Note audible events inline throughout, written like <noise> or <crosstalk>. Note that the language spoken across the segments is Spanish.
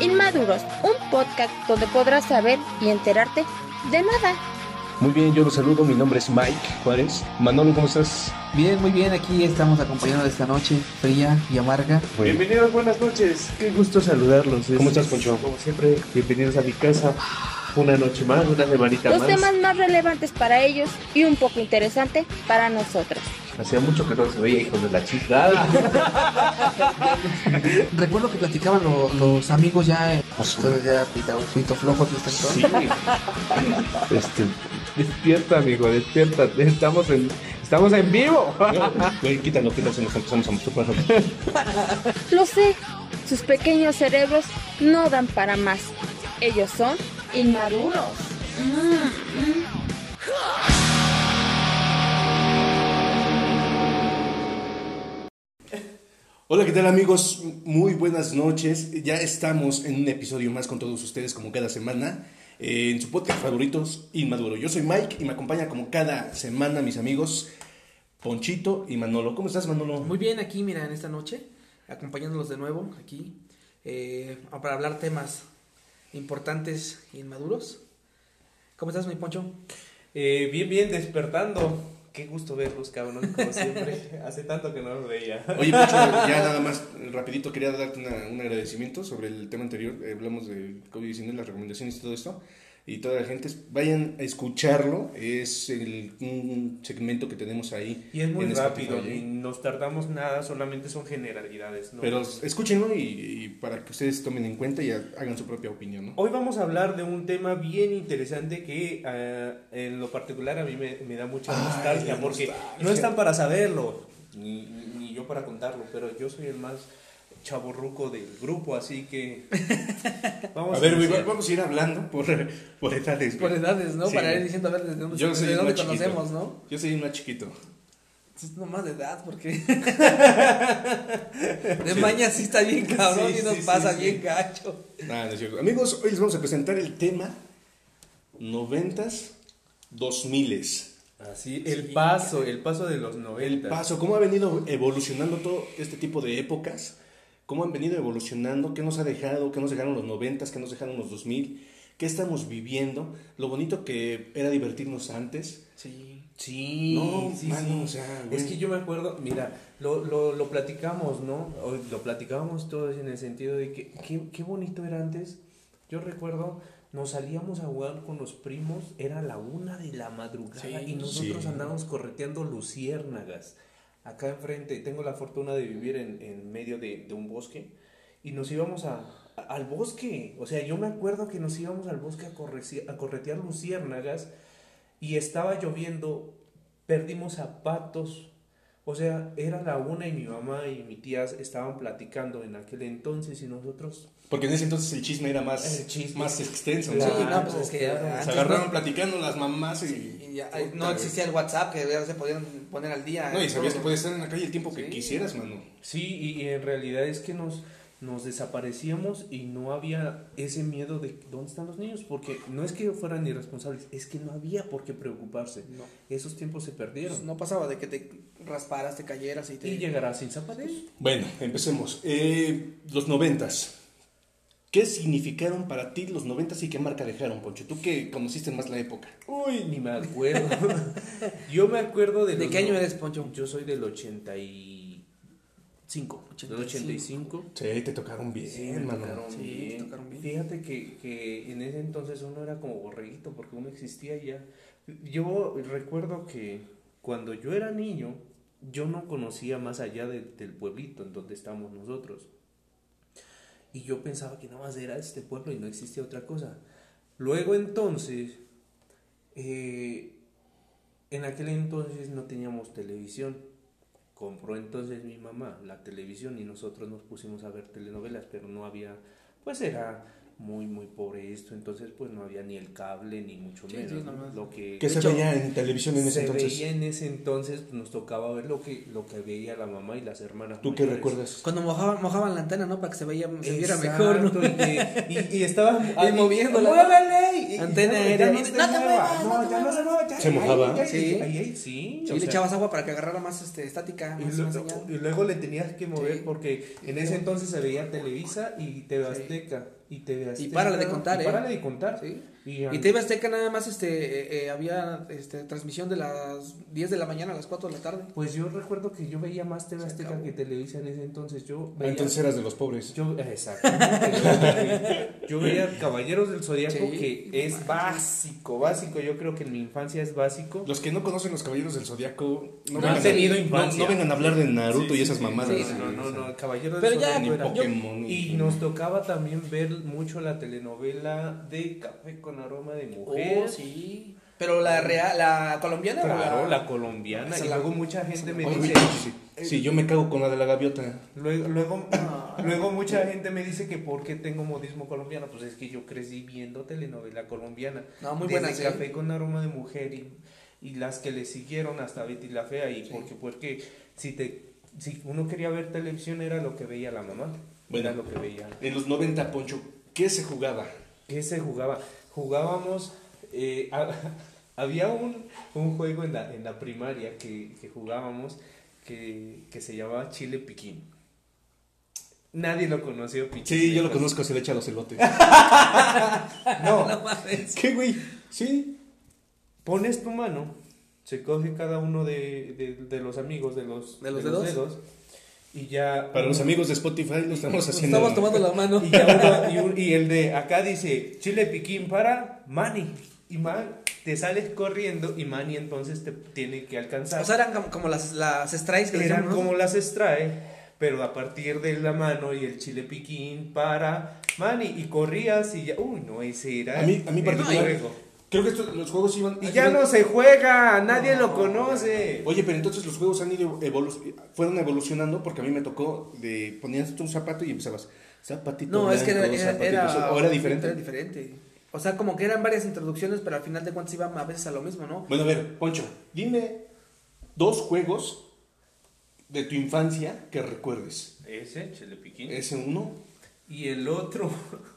Inmaduros, un podcast donde podrás saber y enterarte de nada. Muy bien, yo los saludo. Mi nombre es Mike Juárez. Manolo, ¿cómo estás? Bien, muy bien. Aquí estamos acompañando esta noche fría y amarga. Bueno, Bienvenidos, buenas noches. Qué gusto saludarlos. ¿Cómo Es- estás, Poncho? Como siempre, bienvenidos a mi casa. Una noche más, una semanita Los más. temas más relevantes para ellos y un poco interesante para nosotros. Hacía mucho que no se veía, hijos de la chingada. <laughs> Recuerdo que platicaban lo- los amigos ya, eh, ustedes ya y están Sí. Este, despierta, amigo, despierta. Estamos en, estamos en vivo. <laughs> güey, quítalo, quítalo, se nos empezamos a masturbar. Lo sé, sus pequeños cerebros no dan para más. Ellos son inmaduros. Hola, ¿qué tal amigos? Muy buenas noches. Ya estamos en un episodio más con todos ustedes como cada semana eh, en su podcast favoritos Inmaduro. Yo soy Mike y me acompaña como cada semana mis amigos Ponchito y Manolo. ¿Cómo estás Manolo? Muy bien aquí, mira, en esta noche, acompañándolos de nuevo aquí, eh, para hablar temas importantes y inmaduros. ¿Cómo estás, mi Poncho? Eh, bien, bien, despertando. Qué gusto verlos, cabrón, como siempre. <laughs> Hace tanto que no los veía. Oye, Poncho, <laughs> ya nada más rapidito quería darte una- un agradecimiento sobre el tema anterior. Eh, hablamos de COVID-19, las recomendaciones y todo esto. Y toda la gente, vayan a escucharlo. Es el, un segmento que tenemos ahí. Y es muy rápido, Spotify, y ¿eh? nos tardamos nada, solamente son generalidades. ¿no? Pero escúchenlo y, y para que ustedes tomen en cuenta y hagan su propia opinión, ¿no? Hoy vamos a hablar de un tema bien interesante que eh, en lo particular a mí me, me da mucha nostalgia porque nostalgia. no están para saberlo, ni, ni yo para contarlo, pero yo soy el más chaborruco del grupo, así que <laughs> vamos A ver, iniciar. vamos a ir hablando por, por edades. Por edades, ¿no? Sí. Para ir diciendo a ver desde dónde, Yo desde el dónde chiquito. conocemos, ¿no? Yo soy el más chiquito. Es nomás de edad, porque. <laughs> de maña sí está bien cabrón Sí, y nos sí, pasa sí, sí. bien gacho. Nada, no es cierto. Amigos, hoy les vamos a presentar el tema noventas, dos miles. Así, el paso, el paso de los El 90. paso, cómo ha venido evolucionando todo este tipo de épocas, cómo han venido evolucionando, qué nos ha dejado, qué nos dejaron los noventas, qué nos dejaron los dos mil, qué estamos viviendo, lo bonito que era divertirnos antes. Sí. Sí, No, sí, mano, sí. o sea, es que yo me acuerdo, mira, lo, lo, lo platicamos, ¿no? Hoy lo platicábamos todos en el sentido de que qué, qué bonito era antes. Yo recuerdo, nos salíamos a jugar con los primos, era la una de la madrugada Sí, y nosotros sí. andábamos correteando luciérnagas. Acá enfrente, tengo la fortuna de vivir en, en medio de, de un bosque y nos íbamos a, al bosque. O sea, yo me acuerdo que nos íbamos al bosque a, correci- a corretear luciérnagas y estaba lloviendo, perdimos zapatos. O sea, era la una y mi mamá y mi tía estaban platicando en aquel entonces y nosotros... Porque en ese entonces el chisme era más, El chisme. más extenso. Sí, no, pues es que Se agarraron no- platicando las mamás y... Y ya, Puta, no existía el WhatsApp que ya se podían poner al día. No, y sabías que puedes estar en la calle el tiempo que Sí. quisieras, mano. Sí, y, y en realidad es que nos, nos desaparecíamos y no había ese miedo de dónde están los niños, porque no es que fueran irresponsables, es que no había por qué preocuparse. No. Esos tiempos se perdieron. Pues no pasaba de que te rasparas, te cayeras y te. Y llegarás sin zapatos. Bueno, empecemos. Eh, los noventas. ¿Qué significaron para ti los noventas y qué marca dejaron, Poncho? Tú que conociste más la época. Uy, ni me acuerdo. <laughs> Yo me acuerdo de ¿De los qué año eres, Poncho? Yo soy del 85. Del 85. Sí, te tocaron bien, Sí, tocaron Sí, bien. te tocaron bien. Fíjate que, que en ese entonces uno era como borreguito porque uno existía ya. Yo recuerdo que cuando yo era niño, yo no conocía más allá de- del pueblito en donde estamos nosotros. Y yo pensaba que nada más era este pueblo y no existía otra cosa. Luego entonces, eh, en aquel entonces no teníamos televisión. Compró entonces mi mamá la televisión y nosotros nos pusimos a ver telenovelas, pero no había, pues era muy, muy pobre esto, entonces pues no había ni el cable ni mucho Sí, menos. sí. Lo que ¿Qué De se hecho, veía en televisión en ese se entonces? veía en ese entonces, pues, nos tocaba ver lo que, lo que veía la mamá y las hermanas. ¿Tú qué recuerdas? Cuando mojaban, mojaban la antena, ¿no? Para que se, veía, se viera mejor, Y, que- y, y estaban <laughs> ahí, moviéndola. ¡Muévele! Y- y Antena aérea. no Y- te mueva, muevas, no, ya no se mueva, ya- ¿Se mojaba? ya- Sí. ahí, o le echabas agua para que agarrara más este, estática, y, lo- más y luego le tenías que mover porque en Y ese entonces se veía Televisa y TV. Azteca. Y TV Azteca. párale de contar, y ¿eh? Párale de contar. Sí. Y, Y TV Azteca nada más este, eh, eh, había este, transmisión de las 10 de la mañana a las 4 de la tarde. Pues yo recuerdo que yo veía más TV Azteca que Televisa en ese entonces. Yo veía, entonces eras de los pobres. yo, exactamente. yo veía Caballeros del Zodiaco Sí, que es básico, básico. Yo creo que en mi infancia es básico. Los que no conocen los caballeros del zodiaco no, No vengan han tenido a, infancia. No, no vengan a hablar de Naruto Sí, y esas sí, mamadas. sí, sí, no, no, no, Caballeros del era- Pokémon. Y nos tocaba también ver mucho la telenovela de Café con aroma de mujer. Oh, sí. Pero la real, la colombiana Claro, la colombiana. Esa Y la- luego mucha gente me Oye, dice. sí, sí. Sí, yo me cago con la de la gaviota. Luego, luego, Ah. <laughs> luego mucha gente me dice que por qué tengo modismo colombiano. Pues es que yo crecí viendo telenovela colombiana. No, muy Desde buenas, ¿eh? Café con aroma de mujer y, y las que le siguieron hasta Betty la Fea. Y porque, porque si te si uno quería ver televisión era lo que veía la mamá. Bueno. Era lo que veía. En los 90, Poncho, ¿qué se jugaba? ¿Qué se jugaba? Jugábamos. eh, <laughs> ha- había un, un juego en la, en la primaria que, que jugábamos que, que se llamaba Chile Piquín. Nadie lo conoció, Piquín. Sí, yo lo conozco, se le echa a los elotes. <laughs> <laughs> No, No mames. ¿Qué, güey? Sí. pones tu mano, se coge cada uno de, de, de los amigos de los, ¿De los dedos? Y ya. Para los amigos de Spotify lo estamos haciendo. estamos tomando la mano. Y, ya uno- y, un- y el de acá dice Chile Piquín para Manny. Y man, te sales corriendo y Manny entonces te tiene que alcanzar. O sea, eran como, como las, las strikes que le Eran llaman, ¿no? como las extrae, pero a partir de la mano y el chile piquín para Manny y corrías y ya, uy, no, ese era A mí- a mí el particular-. Creo que estos- los juegos iban. Y ya no se juega, nadie lo conoce. Oye, pero entonces los juegos han ido evolu- fueron evolucionando porque a mí me tocó de ponías un zapato y empezabas zapatito No, es que era, zapatito era- o era diferente. Era diferente. O sea, como que eran varias introducciones, pero al final de cuentas iban a veces a lo mismo, ¿no? Bueno, a ver, Poncho, dime dos juegos de tu infancia que recuerdes. Ese, chile piquín. Ese uno. Y el otro, <laughs>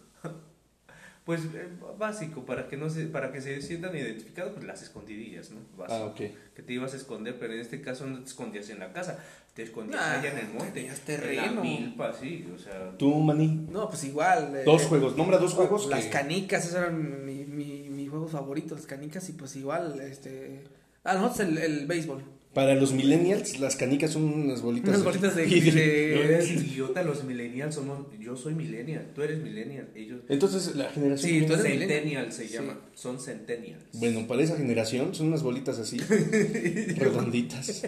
pues eh, básico, para que no se, para que se sientan identificados, pues las escondidillas, ¿no? Básico. Ah, ok. Que te ibas a esconder, pero en este caso no te escondías en la casa, te escondías Ah, allá en el monte. tenías En terreno. la milpa, sí, o sea. Tú, Maní. No, pues igual. eh, Dos juegos. Nombra dos juegos. Las que- canicas, esos eran mi, mi, mi juego favorito, las canicas, y pues igual, este... Ah, nosotros el, el béisbol. Para los millennials, las canicas son unas bolitas. Unas bolitas de... De- <laughs> eres <laughs> idiota, los millennials somos. Yo soy millennial, tú eres millennial. Ellos. Entonces, la generación. Sí, tú eres Centennial se Sí. llama. Son centennials. Bueno, para esa generación son unas bolitas así, <laughs> redonditas.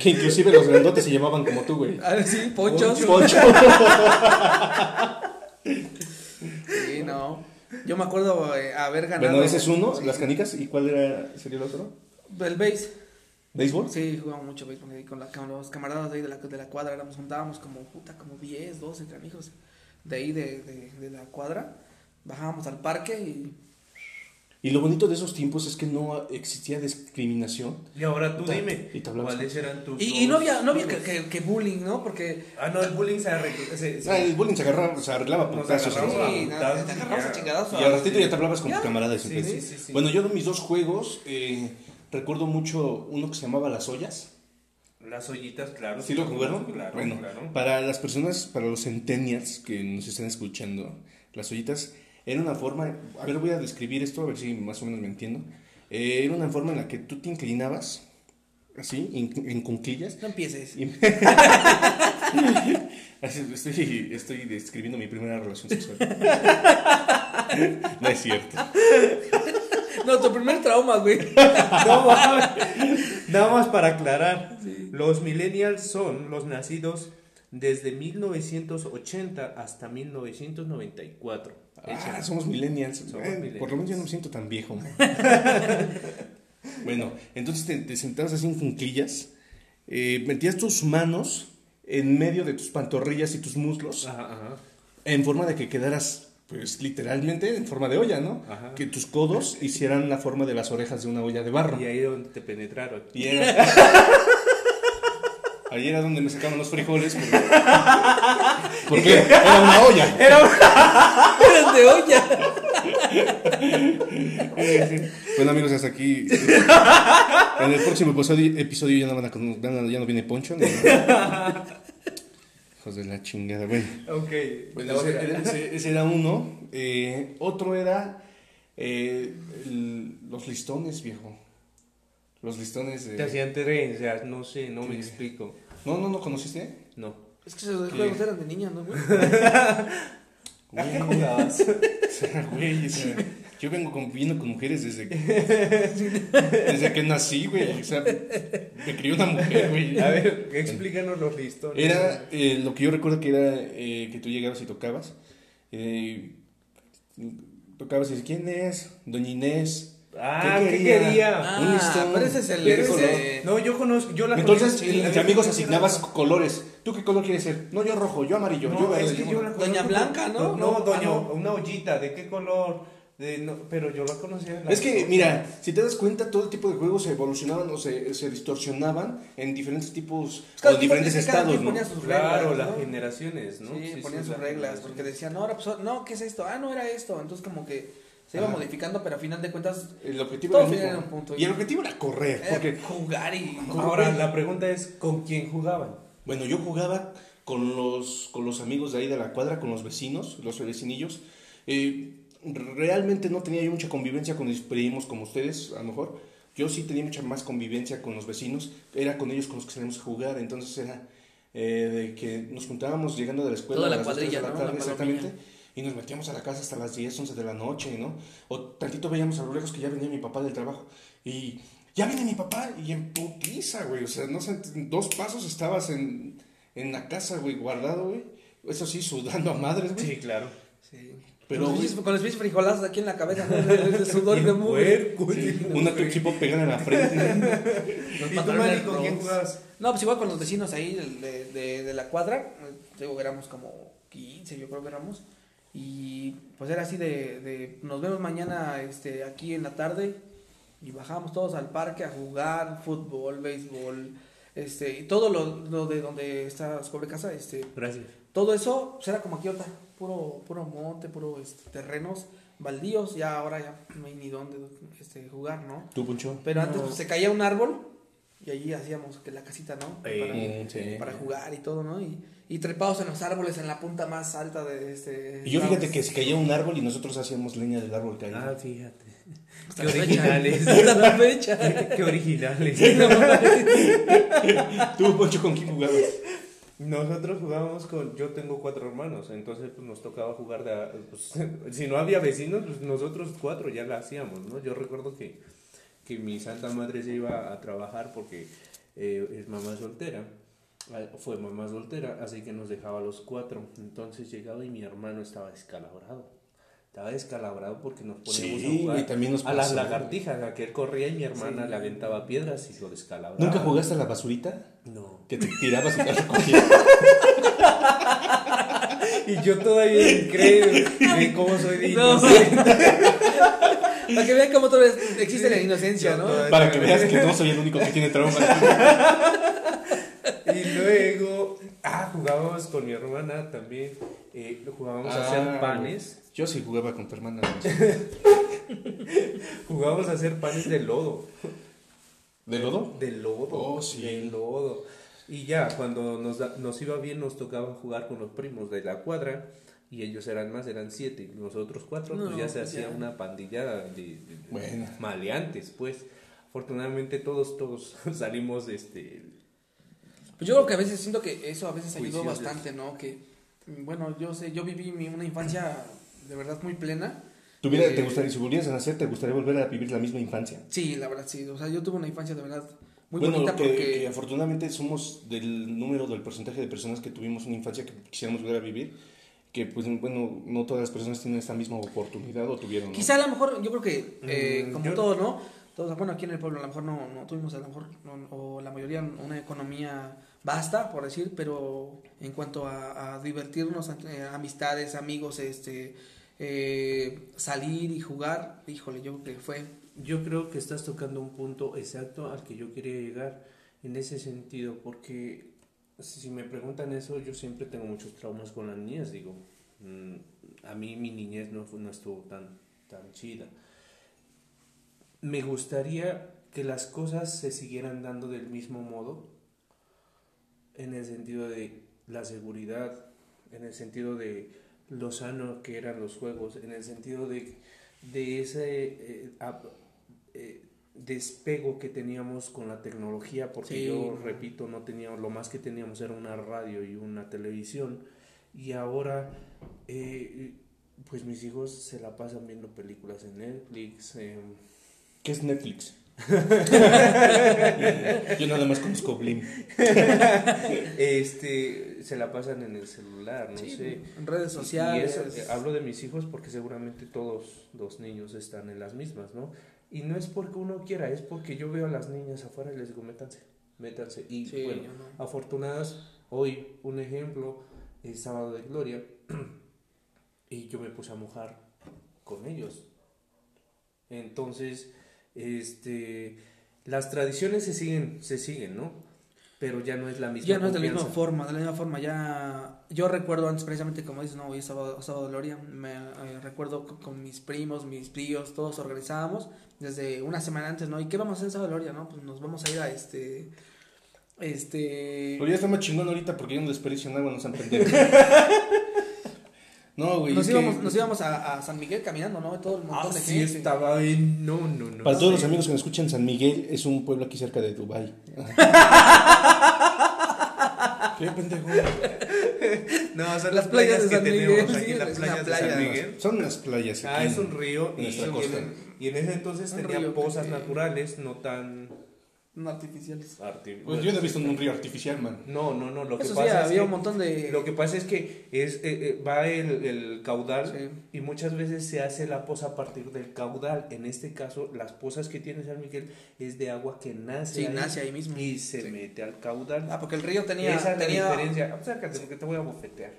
Que inclusive los grandotes se llamaban como tú, güey. Ah, sí, ponchos. Poncho. Sí, no. Yo me acuerdo eh, haber ganado... Bueno, ese es uno, Sí. las canicas. ¿Y cuál era, sería el otro? El béis. ¿Béisbol? Sí, jugamos mucho béisbol ahí con, la, con los camaradas de ahí de la, de la cuadra, éramos, juntábamos como, puta, como 10, 12 amigos de ahí de, de, de la cuadra, bajábamos al parque y... Y lo bonito de esos tiempos es que no existía discriminación. Y ahora tú dime, y te hablabas ¿cuáles eran tus Y, y no había, no había que, que, que bullying, ¿no? Porque... Ah, no, el bullying se arregló. se- se- Ah, el bullying se, agarraba, se arreglaba por agarramos ¿no? Sí, putazos te ya. a chingadazos. Y al ratito ya te hablabas con Ya. tus camaradas. Sí, sí, sí, sí. Bueno, yo de mis dos juegos, eh, recuerdo mucho uno que se llamaba Las Ollas. Las ollitas, claro. ¿Sí lo jugaron? Claro, bueno, claro. para las personas, para los centennials que nos están escuchando, las ollitas era una forma, a ver, voy a describir esto, a ver si más o menos me entiendo. Eh, era una forma en la que tú te inclinabas, así, en, en cunclillas. No empieces. y- <laughs> estoy, estoy describiendo mi primera relación sexual. <laughs> no es cierto. No, tu primer trauma, güey. <laughs> No. Nada más para aclarar. Los millennials son los nacidos desde 1980 hasta 1994. Ah, somos millennials. Somos Eh, millennials. Por lo menos yo no me siento tan viejo. <laughs> bueno, entonces te, te sentabas así en cunclillas, eh, metías tus manos en medio de tus pantorrillas y tus muslos, Ajá, ajá. en forma de que quedaras pues literalmente en forma de olla, ¿no? Ajá. Que tus codos hicieran la forma de las orejas de una olla de barro. Y ahí es donde te penetraron. Y era... Ahí era donde me sacaban los frijoles porque, porque era una olla. Eran de olla. Bueno amigos, hasta aquí. En el próximo episodio, episodio ya no van a con- ya no, ya no viene Poncho. ¿no? Hijos de la chingada, bueno. Ok. Bueno, ese, era- ese- ese era uno. Eh, otro era eh, el- los listones, viejo. Los listones de... Te hacían trencias, no sé, no me explico. No, no, no conociste. No. Es que esos juegos eran de niña, ¿no, güey? <laughs> <laughs> ¿A qué jugabas? <laughs> Güey, yo vengo conviviendo con mujeres desde que, <laughs> desde que nací, güey. O sea, me crió una mujer, güey. A ver, explícanos los listones. Era eh, lo que yo recuerdo que era eh, que tú llegabas y tocabas. eh, tocabas y dices, ¿quién es? Doña Inés. Ah, ¿Qué ¿qué quería? Ah, Un listón. pero ese es el... No, yo conozco, yo la Entonces, conozco. entre amigos asignabas colores. ¿Tú qué color quieres ser? No, yo rojo, yo amarillo, yo verde. es que yo- yo la Doña. Blanca, ¿no? No, no, No, doña, ah, no. una ollita, ¿de qué color? De, no, pero yo la conocía. la- Es que, mira, si te das cuenta, todo el tipo de juegos se evolucionaban o se, se distorsionaban en diferentes tipos Cada o diferentes estados, quien ¿no? ponía sus Claro, las generaciones, ¿no? Sí, ponían sus las reglas, porque decían, no, ahora, pues, no, ¿qué es esto? Ah, no era esto. Entonces, como que se iba Ajá. modificando, pero a final de cuentas, El objetivo Todo era un punto. Y el objetivo era correr, eh, porque, jugar y. Ahora, la pregunta es, ¿con quién jugaban? bueno, yo jugaba con los, con los amigos de ahí de la cuadra, con los vecinos, los vecinillos. Eh, realmente no tenía yo mucha convivencia con mis primos como ustedes, a lo mejor. Yo sí tenía mucha más convivencia con los vecinos. Era con ellos con los que salíamos a jugar. Entonces era eh, de que nos juntábamos llegando de la escuela Toda a las de cuadrilla, la ¿no? tarde, La exactamente. Y nos metíamos a la casa hasta las 10, 11 de la noche, ¿no? O tantito veíamos a lo lejos que ya venía mi papá del trabajo. Y ya viene mi papá y en putiza, güey. O sea, no sé, dos pasos estabas en, en la casa, güey, guardado, güey. Eso sí, sudando a madres, güey. Sí, claro. Sí. Pero, con, los con los pinches frijolazos aquí en la cabeza, ¿no? de, sudor y de mugre. Sí. una tipo pegada en la frente. ¿Y tú, Manny, con quién jugabas? No, pues igual con los vecinos ahí de, de, de la cuadra. Digo, éramos como 15, yo creo que éramos. Y pues era así de, de nos vemos mañana este, aquí en la tarde. Y bajábamos todos al parque a jugar fútbol, béisbol, este, y todo lo, lo de donde está sobre casa, este, Gracias. todo eso pues, era como aquí otra, puro, puro monte, puro este, terrenos baldíos, ya ahora ya no hay ni dónde este, jugar, ¿no? ¿Tú, Puncho? Pero antes No. pues, se caía un árbol y allí hacíamos que la casita, ¿no? Eh, sí. para, jugar y todo, ¿no? Y, y trepados en los árboles en la punta más alta de este... Y yo fíjate que se caía un árbol y nosotros hacíamos leña del árbol caído. Ah, fíjate. Qué originales. <laughs> Hasta la fecha. Qué originales. <laughs> ¿Tú, Poncho, con quién jugabas? Nosotros jugábamos con, yo tengo cuatro hermanos, entonces pues nos tocaba jugar de, pues, <laughs> si no había vecinos, pues nosotros cuatro ya la hacíamos, ¿no? Yo recuerdo que, que mi santa madre se iba a trabajar porque eh, es mamá soltera, ah, fue mamá soltera, así que nos dejaba los cuatro, entonces llegaba y mi hermano estaba descalabrado. Estaba descalabrado porque nos poníamos Sí, a jugar güey, también nos a las lagartijas, a que él corría y mi hermana Sí. le aventaba piedras y lo descalabraba. ¿Nunca jugaste a la basurita? No. Que te tirabas y te recogías. <laughs> Y yo todavía increíble de cómo soy de No, inocente. Para que vean cómo todavía existe la inocencia, ¿no? Para que veas que no soy el único que tiene trauma. <laughs> Y luego, ah, jugábamos con mi hermana también. eh, jugábamos a hacer Ah, panes. Yo sí jugaba con tu hermana. <laughs> Jugábamos a hacer panes de lodo. ¿De lodo? De lodo. Oh, sí. De lodo. Y ya, cuando nos, da- nos iba bien, nos tocaba jugar con los primos de la cuadra. Y ellos eran más, eran siete. Y Nosotros cuatro, No, pues ya se pues hacía una pandillada de, de- de Bueno. maleantes, pues. Afortunadamente todos, todos <laughs> salimos, este, Pues yo creo que a veces siento que eso a veces ayudó Juiciosos. bastante, ¿no? Que, bueno, yo sé, yo viví mi- una infancia de verdad muy plena. ¿Tuviera, Eh, te gustaría, si volvieras a nacer, te gustaría volver a vivir la misma infancia? Sí, la verdad, sí. O sea, yo tuve una infancia de verdad muy bueno, bonita que, porque... que afortunadamente somos del número, del porcentaje de personas que tuvimos una infancia que quisiéramos volver a vivir, que pues bueno, no todas las personas tienen esta misma oportunidad o tuvieron. ¿no? Quizá a lo mejor, yo creo que, eh, Mm, como yo- todos, ¿no? Todos, bueno, aquí en el pueblo a lo mejor no, no tuvimos a lo mejor, no- o la mayoría, una economía basta, por decir, pero en cuanto a, divertirnos, eh, amistades, amigos, este, eh, salir y jugar, híjole, yo creo que fue Yo creo que estás tocando un punto exacto al que yo quería llegar en ese sentido, porque si me preguntan eso, yo siempre tengo muchos traumas con las niñas, digo, mm, a mí mi niñez no, no estuvo tan, tan chida. Me gustaría que las cosas se siguieran dando del mismo modo, en el sentido de la seguridad, en el sentido de lo sano que eran los juegos, en el sentido de, de ese eh, eh, despego que teníamos con la tecnología, porque Sí. yo repito, no teníamos, lo más que teníamos era una radio y una televisión, y ahora eh, pues mis hijos se la pasan viendo películas en Netflix, ¿Qué es Netflix? <laughs> Yo nada más conozco Blim. este, se la pasan en el celular, no sí, sé. en redes Y sociales. eso, eh, hablo de mis hijos porque seguramente todos los niños están en las mismas, ¿no? Y no es porque uno quiera, es porque yo veo a las niñas afuera y les digo, métanse, métanse. Y Sí, bueno, no. afortunadas, hoy un ejemplo, el sábado de gloria, <clears throat> y yo me puse a mojar con ellos. Entonces, este, las tradiciones se siguen, se siguen, ¿no? Pero ya no es la misma Ya no es de la misma forma, de la misma forma, ya... Yo recuerdo antes, precisamente como dices, no, hoy es sábado, sábado de Gloria, me eh, recuerdo co- con mis primos, mis tíos, todos organizábamos desde una semana antes, ¿no? ¿Y qué vamos a hacer en sábado de Gloria, no? Pues nos vamos a ir a este... Este... Pero ya está más chingón ahorita porque ya no desperdician agua, no sean pendejos. <laughs> No, güey. Nos que íbamos, nos íbamos a, a San Miguel caminando, ¿no? Todo el montón Ah, de sí, gente. estaba bien. No, no, no. Para no todos los amigos que nos escuchan, San Miguel es un pueblo aquí cerca de Dubai. <laughs> ¿Qué pendejo? No, son Las playas de que San Miguel, tenemos sí, aquí, las playas de. San Miguel. Son unas playas aquí. Ah, es un río en y, en, y en ese entonces Un tenía río pozas que- naturales, no tan No artificiales. arti- Pues yo no he visto un río artificial, man. No, no, no, lo que sí, pasa es había que un montón de... lo que pasa es que es eh, eh, va el, el caudal Sí. y muchas veces se hace la poza a partir del caudal. En este caso, las pozas que tiene San Miguel es de agua que nace, Sí, ahí nace ahí mismo. y se Sí. mete al caudal. Ah, porque el río tenía... Esa es la tenía diferencia. Acércate porque te voy a bofetear.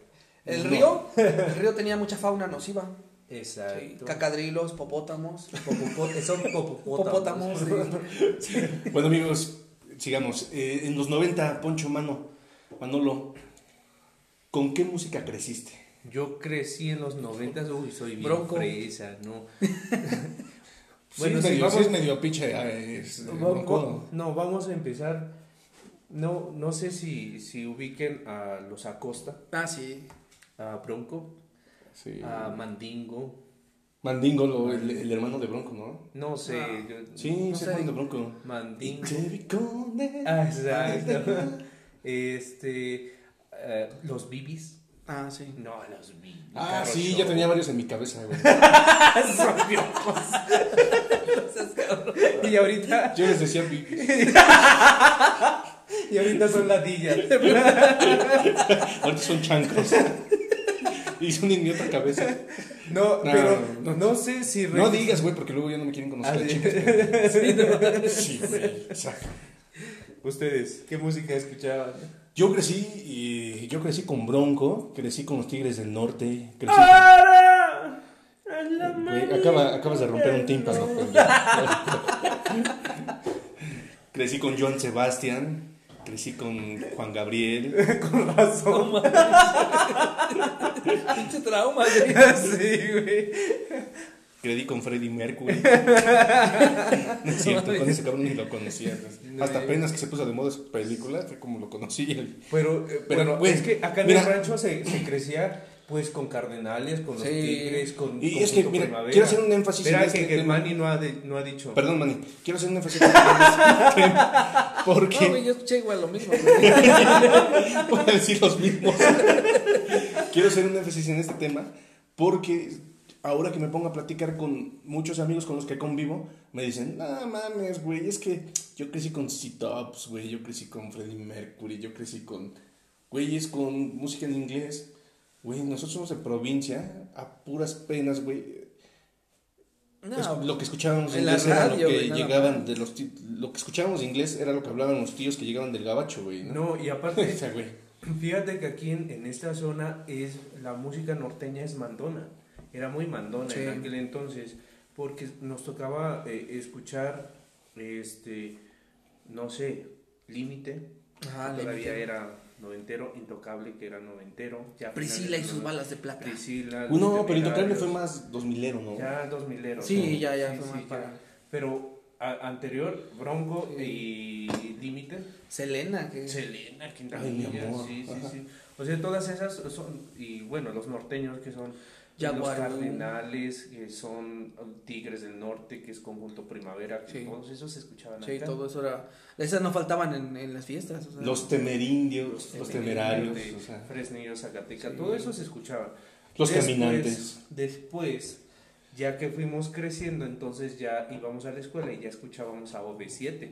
El No. río, <laughs> el río tenía mucha fauna nociva. Sí, Exacto. cacadrilos, popótamos. Popopo- son popopótamos. Popótamos. <laughs> sí. Bueno, amigos, sigamos. Eh, en los 90, Poncho Mano, Manolo, ¿con qué música creciste? Yo crecí en los noventas, uy, soy bien Bronco. fresa, ¿no? <laughs> Bueno, sí, es medio, vamos- sí es medio pinche. eh, es, eh, Va- bronco. va- no, vamos a empezar. No, no sé si, si ubiquen a los Acosta, Ah, sí. a Bronco, Sí. a Mandingo. Mandingo, lo- el, el hermano de Bronco, ¿no? No sé, Ah. yo- Sí, No es hermano de Bronco. Mandingo. Ah, exacto. este, eh, los Bibis. Ah, sí. No, los Bibis. Ah, sí, Show. ya tenía varios en mi cabeza, güey. <laughs> Son piojos. y ahorita, Yo les decía vi- <laughs> y ahorita son ladillas. <laughs> ahorita son chancros. En mi otra cabeza. <laughs> No, No, pero no. no, sé si No digas, güey, porque luego ya no me quieren conocer Ah, las sí. chicas. pero- <laughs> Sí, güey. Ustedes, ¿qué música escuchaban? Yo crecí, y yo crecí con Bronco, crecí con los Tigres del Norte, crecí la Güey, acaba- acabas de romper un tímpano. <laughs> crecí con Joan Sebastián, crecí con Juan Gabriel, Con razón. <laughs> Pinche trauma, güey. sí, güey. crecí con Freddie Mercury. No <laughs> es cierto, con ese cabrón ni lo conocía. Hasta apenas que se puso de moda su película, fue como lo conocí. Pero, eh, Pero, bueno, güey, es que acá en mira. el rancho se, se crecía pues con cardenales, con los Sí. tigres, con Y con es que, mira, Primavera. quiero hacer un énfasis Espera en que, este que. Manny no ha, de- no ha dicho. Perdón, Manny, quiero hacer un énfasis en <laughs> este tema. No, Porque güey, yo escuché igual lo mismo. a decir los mismos. Quiero hacer un énfasis en este tema porque ahora que me pongo a platicar con muchos amigos con los que convivo, me dicen, no mames, güey, es que yo crecí con C-Tops, güey, yo crecí con Freddie Mercury, yo crecí con güeyes con música en inglés. Güey, nosotros somos de provincia, a puras penas, güey. No, Es- lo que escuchábamos en en la inglés era lo que güey, llegaban más. de los lo que escuchábamos en inglés era lo que hablaban los tíos que llegaban del gabacho, güey. ¿no? No, y aparte, <laughs> o sea, güey. Fíjate que aquí en, en esta zona es la música norteña es mandona. era muy mandona Sí. en aquel entonces, porque nos tocaba eh, escuchar, este, no sé, Límite, Ajá, todavía era noventero, Intocable, que era noventero. Ya Priscila y sus balas de plata. Priscila. Uno, pero Intocable fue más dos milero, ¿no? Ya dos mileros. Sí, ¿no? ya, ya Sí, fue sí, más ya. para. Pero a- anterior, Bronco y Límite. Selena, que. Selena, Quintanilla, amor. sí, sí, sí. O sea, todas esas son, y bueno, los norteños que son Jaguar, los Cardenales, que son Tigres del Norte, que es Conjunto Primavera, que Sí. todos esos se escuchaban Sí, acá. todo eso era. Esas no faltaban en, en las fiestas. o sea. Los temerindios, los temerarios, o sea, Fresnillo, Zacateca, Sí. todo eso se escuchaba. los Después- caminantes. Después, ya que fuimos creciendo, entonces ya íbamos a la escuela y ya escuchábamos a OV7,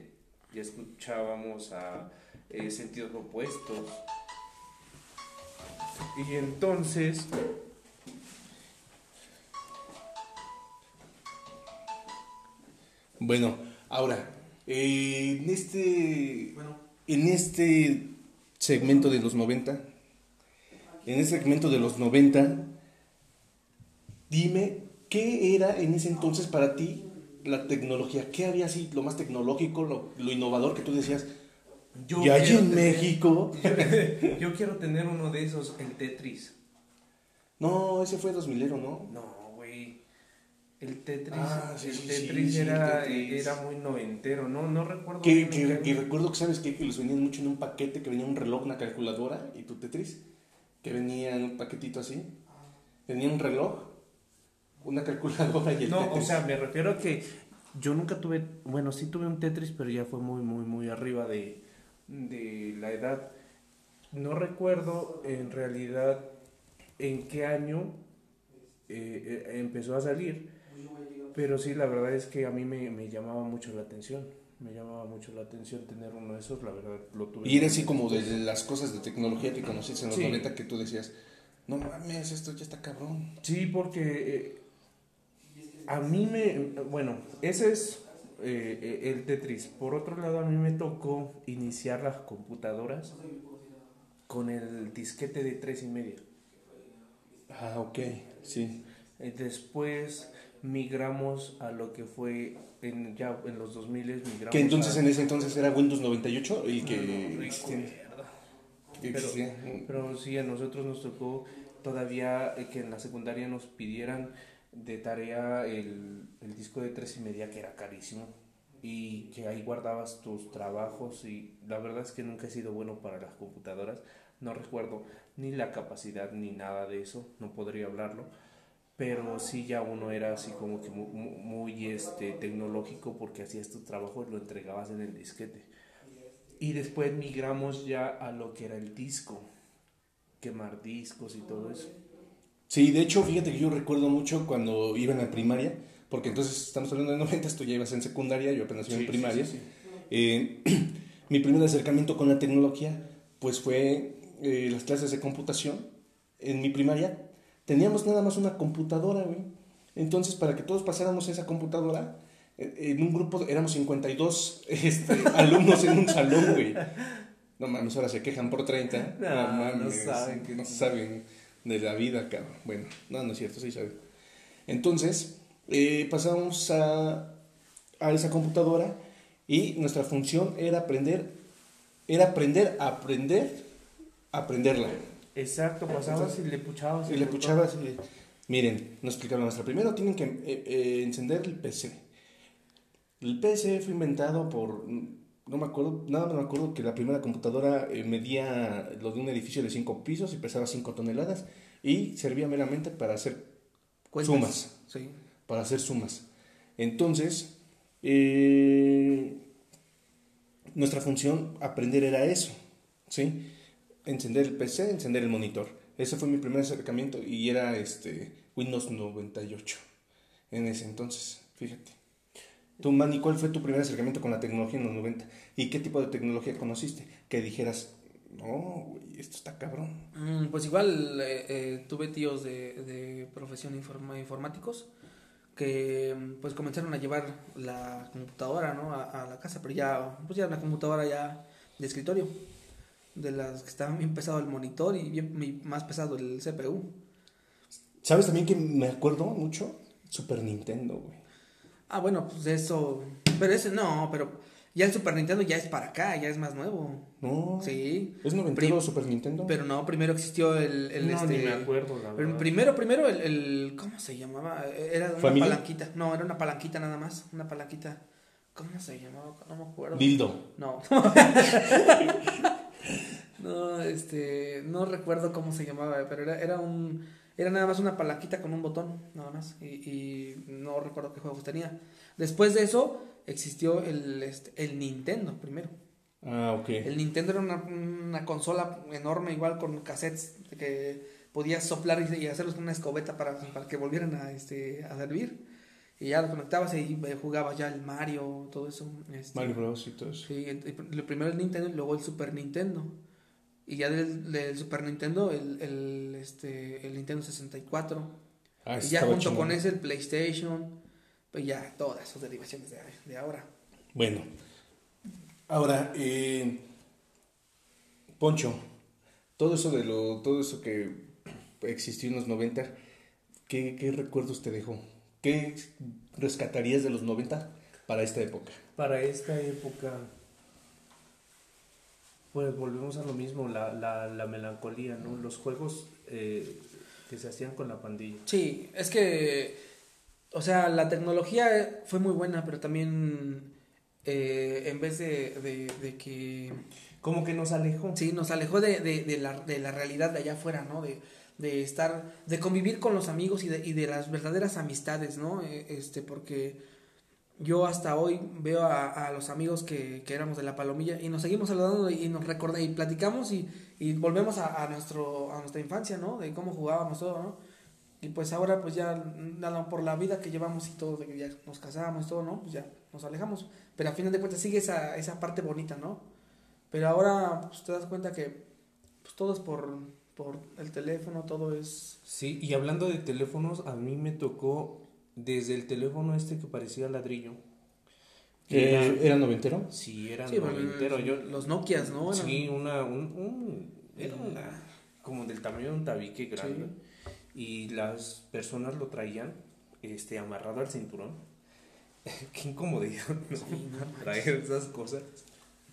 ya escuchábamos a eh, Sentidos Opuestos. Y entonces, Bueno, ahora, eh, en este Bueno, en este segmento de los 90, en este segmento de los 90, dime qué era en ese entonces para ti la tecnología, qué había así lo más tecnológico, lo, lo innovador que tú decías. yo y allí en tener- México, <laughs> yo quiero tener uno de esos, el Tetris. no, ese fue 2000, ¿no? No, güey. El Tetris, Ah, sí, el sí, Tetris sí, era, el Tetris. era muy noventero, no, no recuerdo Que, que, que recuerdo que sabes qué? que los vendían mucho en un paquete que venía un reloj, una calculadora y tu Tetris, que venía en un paquetito así. Venía un reloj, una calculadora y el No, Tetris. o sea, me refiero a que yo nunca tuve, bueno, sí tuve un Tetris, pero ya fue muy, muy, muy arriba de, de la edad. No recuerdo en realidad en qué año eh, eh, empezó a salir, pero sí, la verdad es que a mí me, me llamaba mucho la atención. Me llamaba mucho la atención tener uno de esos, la verdad lo tuve. Y era así como de las cosas de tecnología que conociste en los Sí. 90 que tú decías, no mames, esto ya está cabrón. Sí, porque eh, a mí me, bueno, ese es eh, el Tetris. Por otro lado, a mí me tocó iniciar las computadoras con el disquete de tres y media. Ah, ok, sí. Eh, Después migramos a lo que fue en, ya en los 2000 migramos Que entonces a- en ese entonces era Windows 98 el que No, no existía. que existía. Pero sí, a nosotros nos tocó todavía eh, que en la secundaria nos pidieran de tarea el, el disco de tres y media que era carísimo y que ahí guardabas tus trabajos y la verdad es que nunca he sido bueno para las computadoras, no recuerdo ni la capacidad ni nada de eso, no podría hablarlo, pero sí ya uno era así como que mu- mu- muy, este, tecnológico porque hacías tu trabajo y lo entregabas en el disquete. Y después migramos ya a lo que era el disco, quemar discos y todo eso. Sí, de hecho, fíjate que yo recuerdo mucho cuando iba en la primaria, porque entonces estamos hablando de 90, tú ya ibas en secundaria, yo apenas iba en primaria. sí, sí, sí. Eh, <clears throat> mi primer acercamiento con la tecnología, pues fue eh, las clases de computación. En mi primaria teníamos nada más una computadora, güey. Entonces, para que todos pasáramos esa computadora, eh, en un grupo éramos 52 <laughs> este, alumnos en un salón, güey. No mames, ahora se quejan por 30. <laughs> No, No, no mames, saben que- no saben de la vida, cabrón. Bueno, no, no es cierto, sí saben. Entonces, eh, pasamos a, a esa computadora y nuestra función era aprender, era aprender a aprender, a aprenderla. Exacto, pasabas y le puchabas. Y el le puchabas y, miren, nos explicaron nuestra. Primero tienen que eh, eh, encender el PC. El PC fue inventado por, no me acuerdo, nada más me acuerdo que la primera computadora eh, medía lo de un edificio de 5 pisos y pesaba 5 toneladas y servía meramente para hacer Cuentas. sumas. Sí. para hacer sumas. Entonces, eh, nuestra función aprender era eso, ¿sí? Encender el PC, encender el monitor. Ese fue mi primer acercamiento y era este Windows 98 en ese entonces, fíjate. Tú, Manny, ¿cuál fue tu primer acercamiento con la tecnología en los 90? ¿Y qué tipo de tecnología conociste? Que dijeras, no, güey, esto está cabrón. Mm, pues igual eh, eh, tuve tíos de, de profesión informa- informáticos que mm, pues comenzaron a llevar la computadora ¿no? a, a la casa, pero ya pues ya una computadora ya de escritorio, de las que estaban bien pesado el monitor y bien y más pesado el CPU. ¿Sabes también que me acuerdo mucho? Super Nintendo, güey. Ah, bueno, pues eso. Pero ese no, pero ya el Super Nintendo ya es para acá, ya es más nuevo. No. Sí. ¿Es noventero Prim- Super Nintendo? Pero no, primero existió el. el no, este, ni me acuerdo, la verdad. primero, primero el, el- ¿Cómo se llamaba? Era una ¿Familia? palanquita. No, era una palanquita nada más. Una palanquita. ¿Cómo se llamaba? No me acuerdo. Dildo. No. <laughs> no, este. No recuerdo cómo se llamaba, pero era, era un. Era nada más una palanquita con un botón, nada más. Y, y no recuerdo qué juegos tenía. Después de eso, existió el, este, el Nintendo primero. Ah, ok. El Nintendo era una, una consola enorme, igual con cassettes que podías soplar y, y hacerlos con una escobeta para, para que volvieran a, este, a servir. Y ya lo conectabas y eh, jugabas ya el Mario, todo eso. este. Mario Bros. y todo eso. Sí, el, primero el Nintendo y luego el Super Nintendo. Y ya del, del Super Nintendo, el, el, este, el Nintendo 64. Ah, y ya junto chingón. con ese el PlayStation. Pues ya todas sus derivaciones de, de ahora. Bueno, ahora, eh, Poncho, todo eso de lo, todo eso que existió en los 90, ¿qué, qué recuerdos te dejó? ¿Qué rescatarías de los 90 para esta época? Para esta época, pues volvemos a lo mismo, la, la, la melancolía, ¿no? Los juegos eh, que se hacían con la pandilla. Sí, es que, o sea, la tecnología fue muy buena, pero también eh, en vez de, de, de que, Como que nos alejó. sí, nos alejó de, de, de la, de la realidad de allá afuera, ¿no? De, de estar, de convivir con los amigos y de, y de las verdaderas amistades, ¿no? Eh, Este, porque yo hasta hoy veo a, a los amigos que, que éramos de la palomilla y nos seguimos saludando y nos recordamos y platicamos y, y volvemos a, a nuestro, a nuestra infancia, ¿no? De cómo jugábamos todo, ¿no? Y pues ahora pues ya nada, por la vida que llevamos y todo, de que ya nos casamos y todo, ¿no? Pues ya nos alejamos. Pero a final de cuentas sigue esa, esa parte bonita, ¿no? Pero ahora pues te das cuenta que pues todo es por, por el teléfono, todo es... Sí, y hablando de teléfonos, a mí me tocó desde el teléfono este que parecía ladrillo. que Eh, era- ¿Era noventero? sí, era Sí, bueno, noventero. Yo, los Nokias, ¿no? Eran- Sí, una, un, un- era una, como del tamaño de un tabique grande. Y las personas lo traían este, amarrado al cinturón. <laughs> Qué incomodidad, ¿no? Sí, no <laughs> manches. Traer esas cosas.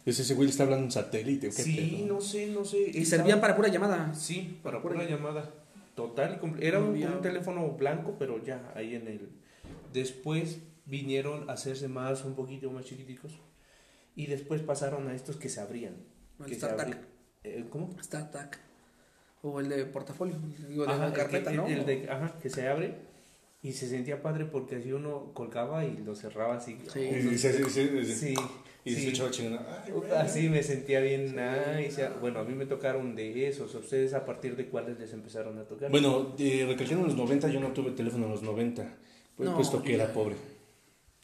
Pues ese güey le está hablando en satélite. ¿o qué Sí, pedo? no sé, no sé. Y servían para pura llamada. Sí, para Pura pura llamada. llamada. Total Era un, teléfono blanco, pero ya ahí en el. Después vinieron a hacerse más, un poquito más chiquiticos. Y después pasaron a estos que se abrían. El que StarTAC. Eh, ¿Cómo? StarTAC. O el de portafolio, digo, de Ajá, el carpeta, que, ¿no? el de- ajá, que se abre y se sentía padre porque así uno colgaba y lo cerraba así. Sí. Y, se, Sí, y se sí. echaba güey. Así me sentía bien nice. Bueno, a mí me tocaron de esos. ¿A ustedes a partir de cuáles les empezaron a tocar? Bueno, eh, recalcando en los 90, yo no tuve teléfono en los 90, pues, No, puesto que era pobre.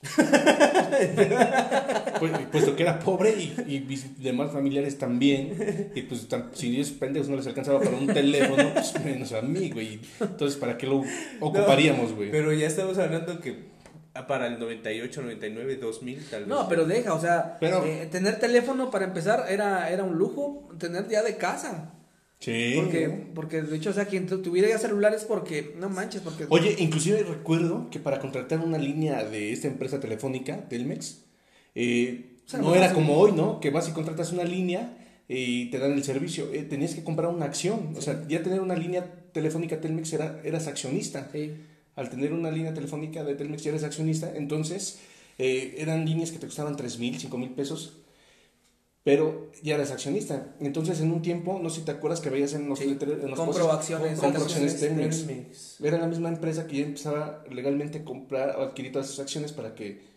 <laughs> Pues, puesto que era pobre y, y mis demás familiares también, y pues tan- si esos pendejos no les alcanzaba para un teléfono, pues menos a mí, güey. Entonces, ¿para qué lo ocuparíamos, güey? Pero ya estamos hablando que para el 98, 99, 2000 tal vez. No, pero deja, o sea, Pero- eh, tener teléfono para empezar era, era un lujo, tener ya de casa. Sí. Porque, porque de hecho, o sea, quien tu- tuviera ya celulares porque, no manches, porque... Oye, inclusive recuerdo que para contratar una línea de esta empresa telefónica, Telmex, eh, O sea, no era como hoy, ¿no? Que vas y contratas una línea y te dan el servicio. Eh, tenías que comprar una acción. O sea, ya tener una línea telefónica Telmex era, eras accionista. Sí. Al tener una línea telefónica de Telmex ya eres accionista. Entonces, eh, eran líneas que te costaban 3 mil, 5 mil pesos. Pero ya eres accionista. Entonces, en un tiempo, no sé si te acuerdas que veías en los, Sí. en los Compro postes, acciones, compro acciones Telmex. Telmex. Era la misma empresa que ya empezaba legalmente a comprar o adquirir todas sus acciones para que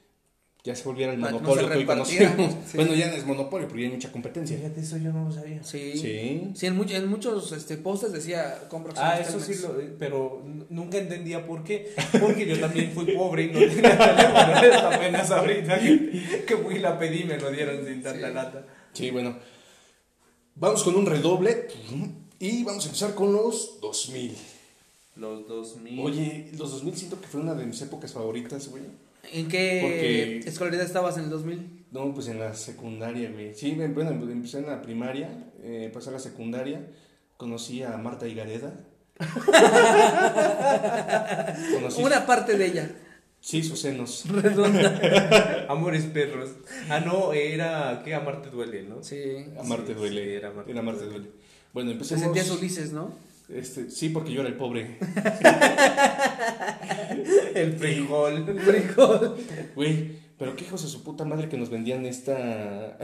ya se volviera el no monopolio se que hoy conocemos. Sí. Bueno, ya no es monopolio, pero ya hay mucha competencia. Fíjate, eso yo no lo sabía. Sí. Sí. Sí, en, much- en muchos este, postes decía compro Ah, acciones eso sí, Telmex. lo, pero n- nunca entendía por qué. Porque yo también fui pobre y no tenía <laughs> teléfono. Apenas ahorita que, que fui y la pedí me lo dieron sin tanta Sí. lata. Sí, bueno. Vamos con un redoble y vamos a empezar con los 2000. Los 2000. Oye, los 2000 siento que fue una de mis épocas favoritas, güey. ¿En qué Porque- escolaridad estabas en el 2000? No, pues en la secundaria, güey. Sí, bueno, empecé en la primaria, eh, pasé a la secundaria, conocí a Marta Higareda. <laughs> Conocí- Una parte de ella. Sí, sus senos. <laughs> <laughs> Amores perros. Ah, no, era que Amarte duele, ¿no? Sí. Amarte Sí, duele. sí, era Amarte Era Amarte duele. duele. Bueno, Se empecemos. sentías Ulises, ¿no? Este, sí, porque yo era el pobre. <laughs> El frijol. Frijol. Güey, pero qué hijos de su puta madre que nos vendían esta.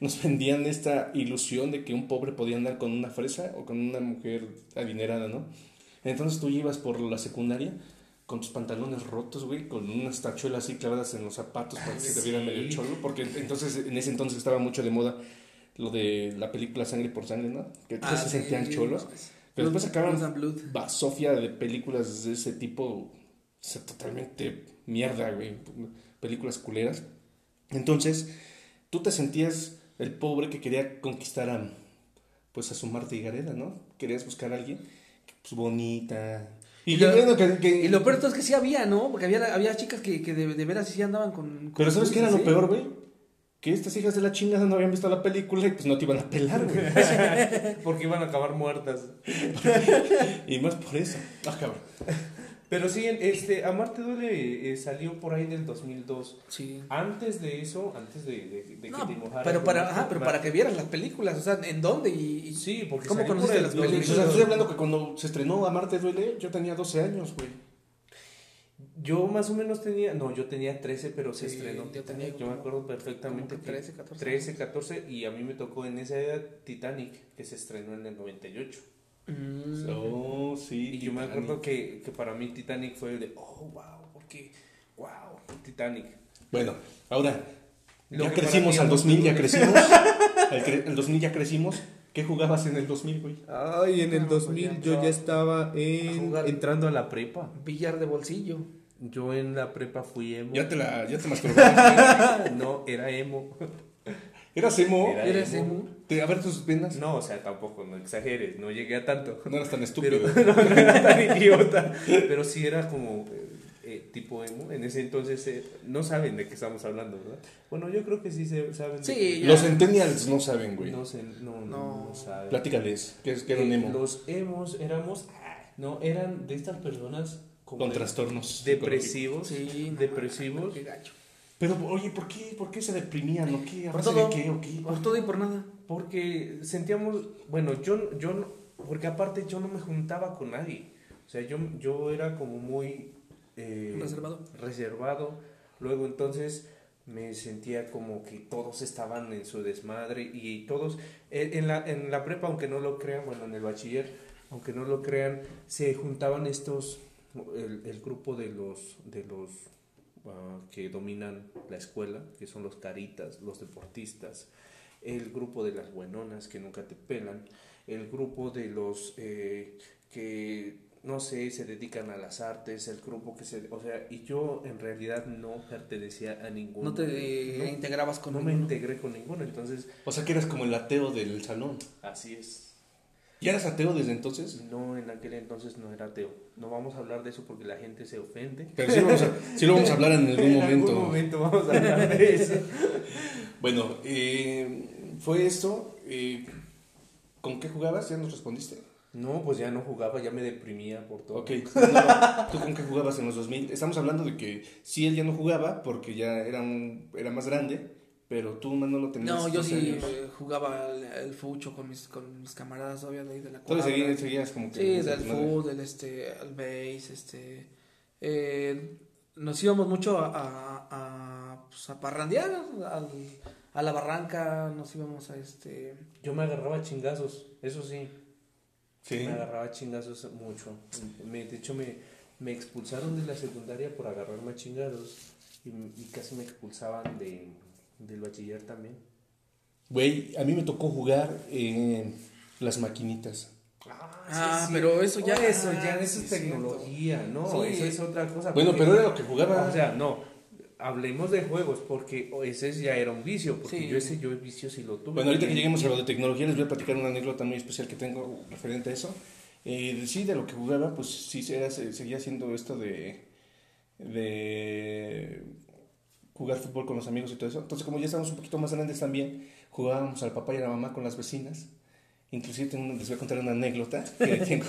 nos vendían esta ilusión de que un pobre podía andar con una fresa o con una mujer adinerada, ¿no? Entonces tú ibas por la secundaria con tus pantalones rotos, güey, con unas tachuelas así clavadas en los zapatos para que se te viera medio cholo, porque entonces en ese entonces estaba mucho de moda lo de la película Sangre por Sangre, ¿no? Que todos se sentían Ah, sí, cholos. Pero Blood- después sacaron basofia de películas de ese tipo, o sea, totalmente mierda, güey, películas culeras. Entonces, tú te sentías el pobre que quería conquistar a, pues, a su Marta y Gareda, ¿no? Querías buscar a alguien, pues, bonita. Y, Y lo- bueno, que, que- Y lo peor es que sí había, ¿no? Porque había, había chicas que, que de, de veras sí andaban con. con Pero ¿sabes qué era lo peor, güey? Que estas hijas de la chingada no habían visto la película y pues no te iban a pelar, güey. <laughs> Porque iban a acabar muertas. <laughs> y más por eso. Ah, cabrón. Pero sí, este, Amarte duele eh, salió por ahí del 2002. Sí. Antes de eso, antes de, de- de No, que te mojaras pero para, ajá, pero para que vieras las películas, o sea, ¿en dónde? Y, y- Sí, porque ¿Cómo conociste las O películas? sea, estoy hablando que cuando se estrenó Amarte Duele, yo tenía 12 años, güey. Yo más o menos tenía, no, yo tenía 13, pero se Sí, estrenó. yo tenía Yo como- me acuerdo perfectamente que 13, 14. 13, 14 y a mí me tocó en esa edad Titanic, que se estrenó en el 98. Mm. Oh, sí. Yo me acuerdo que, que para mí Titanic fue el de, oh, wow, porque, wow, Titanic. Bueno, ahora, Lo ya crecimos al mí 2000, ya crecimos. <laughs> Al cre- el 2000 ya crecimos. ¿Qué jugabas en el 2000, güey? Ay, en el No, pues 2000 ya yo ya estaba en- entrando a la prepa. Billar de bolsillo. Yo en la prepa fui emo. Ya te la, ya te <laughs> masturbaste. no, era emo. ¿Eras emo? Era ¿Eres emo. emo? Te- a ver tus vendas. No, o sea, tampoco, no exageres, no llegué a tanto. No eras tan Pero estúpido. <laughs> no, no era tan idiota. Pero sí era como eh, eh, tipo emo. En ese entonces eh, no saben de qué estamos hablando, ¿verdad? Bueno, yo creo que sí se saben. Sí, qué-. Los centennials no saben, güey. No, sé, no, no, No. no saben. Platícales, ¿qué es que era un Eh, emo? Los emos éramos, no, eran de estas personas como Con de- trastornos. depresivos, Sí, no, depresivos. Qué gacho. Pero, oye, ¿por qué, ¿por qué se deprimían o qué? ¿A Por todo. de qué o qué? Por todo y por nada. Porque sentíamos, bueno, yo, yo, no- porque aparte yo no me juntaba con nadie. O sea, yo, yo era como muy... eh, Reservado. Reservado. Luego entonces me sentía como que todos estaban en su desmadre y todos, eh, en la, en la prepa, aunque no lo crean, bueno, en el bachiller, aunque no lo crean, se juntaban estos, el, el grupo de los, de los ah, que dominan la escuela, que son los caritas, los deportistas, el grupo de las buenonas que nunca te pelan, el grupo de los eh, que no sé, se dedican a las artes, el grupo que se, o sea, y yo en realidad no pertenecía a ningún No te eh, no, integrabas con no me integré con ninguno, entonces O sea, que eras como el ateo del salón. así es. ¿Ya eras ateo desde entonces? No, en aquel entonces no era ateo. No vamos a hablar de eso porque la gente se ofende. Pero sí, vamos a- sí lo vamos a hablar en algún <laughs> En momento. algún momento vamos a hablar de eso. <laughs> Bueno, eh, fue esto. eh, ¿Con qué jugabas? ¿Ya nos respondiste? No, pues ya no jugaba, ya me deprimía por todo. Ok. No, ¿Tú con qué jugabas en los 2000? Estamos hablando de que sí, él ya no jugaba porque ya era, un, era más grande, pero tú, Manolo, tenías No, yo 12 sí años. eh, jugaba el, el fucho con mis, con mis camaradas, obviamente, ahí de la cuadra. seguías, seguías como que... Sí, del food, del este, el base, este, eh, nos íbamos mucho a, a, a, pues, a parrandear, al- a la barranca, nos íbamos a este, Yo me agarraba chingazos, eso sí. Sí. Me agarraba chingazos mucho. Me- de hecho, me, me expulsaron de la secundaria por agarrarme a chingazos y, y casi me expulsaban de, del bachiller también. Güey, a mí me tocó jugar en las maquinitas. Ah, pero eso ya- eso ah, ya sí, eso es tecnología, no, Sí. eso es otra cosa. Bueno, porque- pero era lo que jugaba. O sea, no, hablemos de juegos porque ese ya era un vicio, porque Sí. yo ese yo el vicio sí lo tuve. Bueno, ahorita que lleguemos a lo de tecnología, les voy a platicar una anécdota muy especial que tengo referente a eso. Eh, sí, de lo que jugaba, pues sí, era, se- seguía haciendo esto de, de jugar fútbol con los amigos y todo eso. Entonces, como ya estábamos un poquito más grandes también, jugábamos al papá y a la mamá con las vecinas. Inclusive tengo- les voy a contar una anécdota que <laughs> tengo.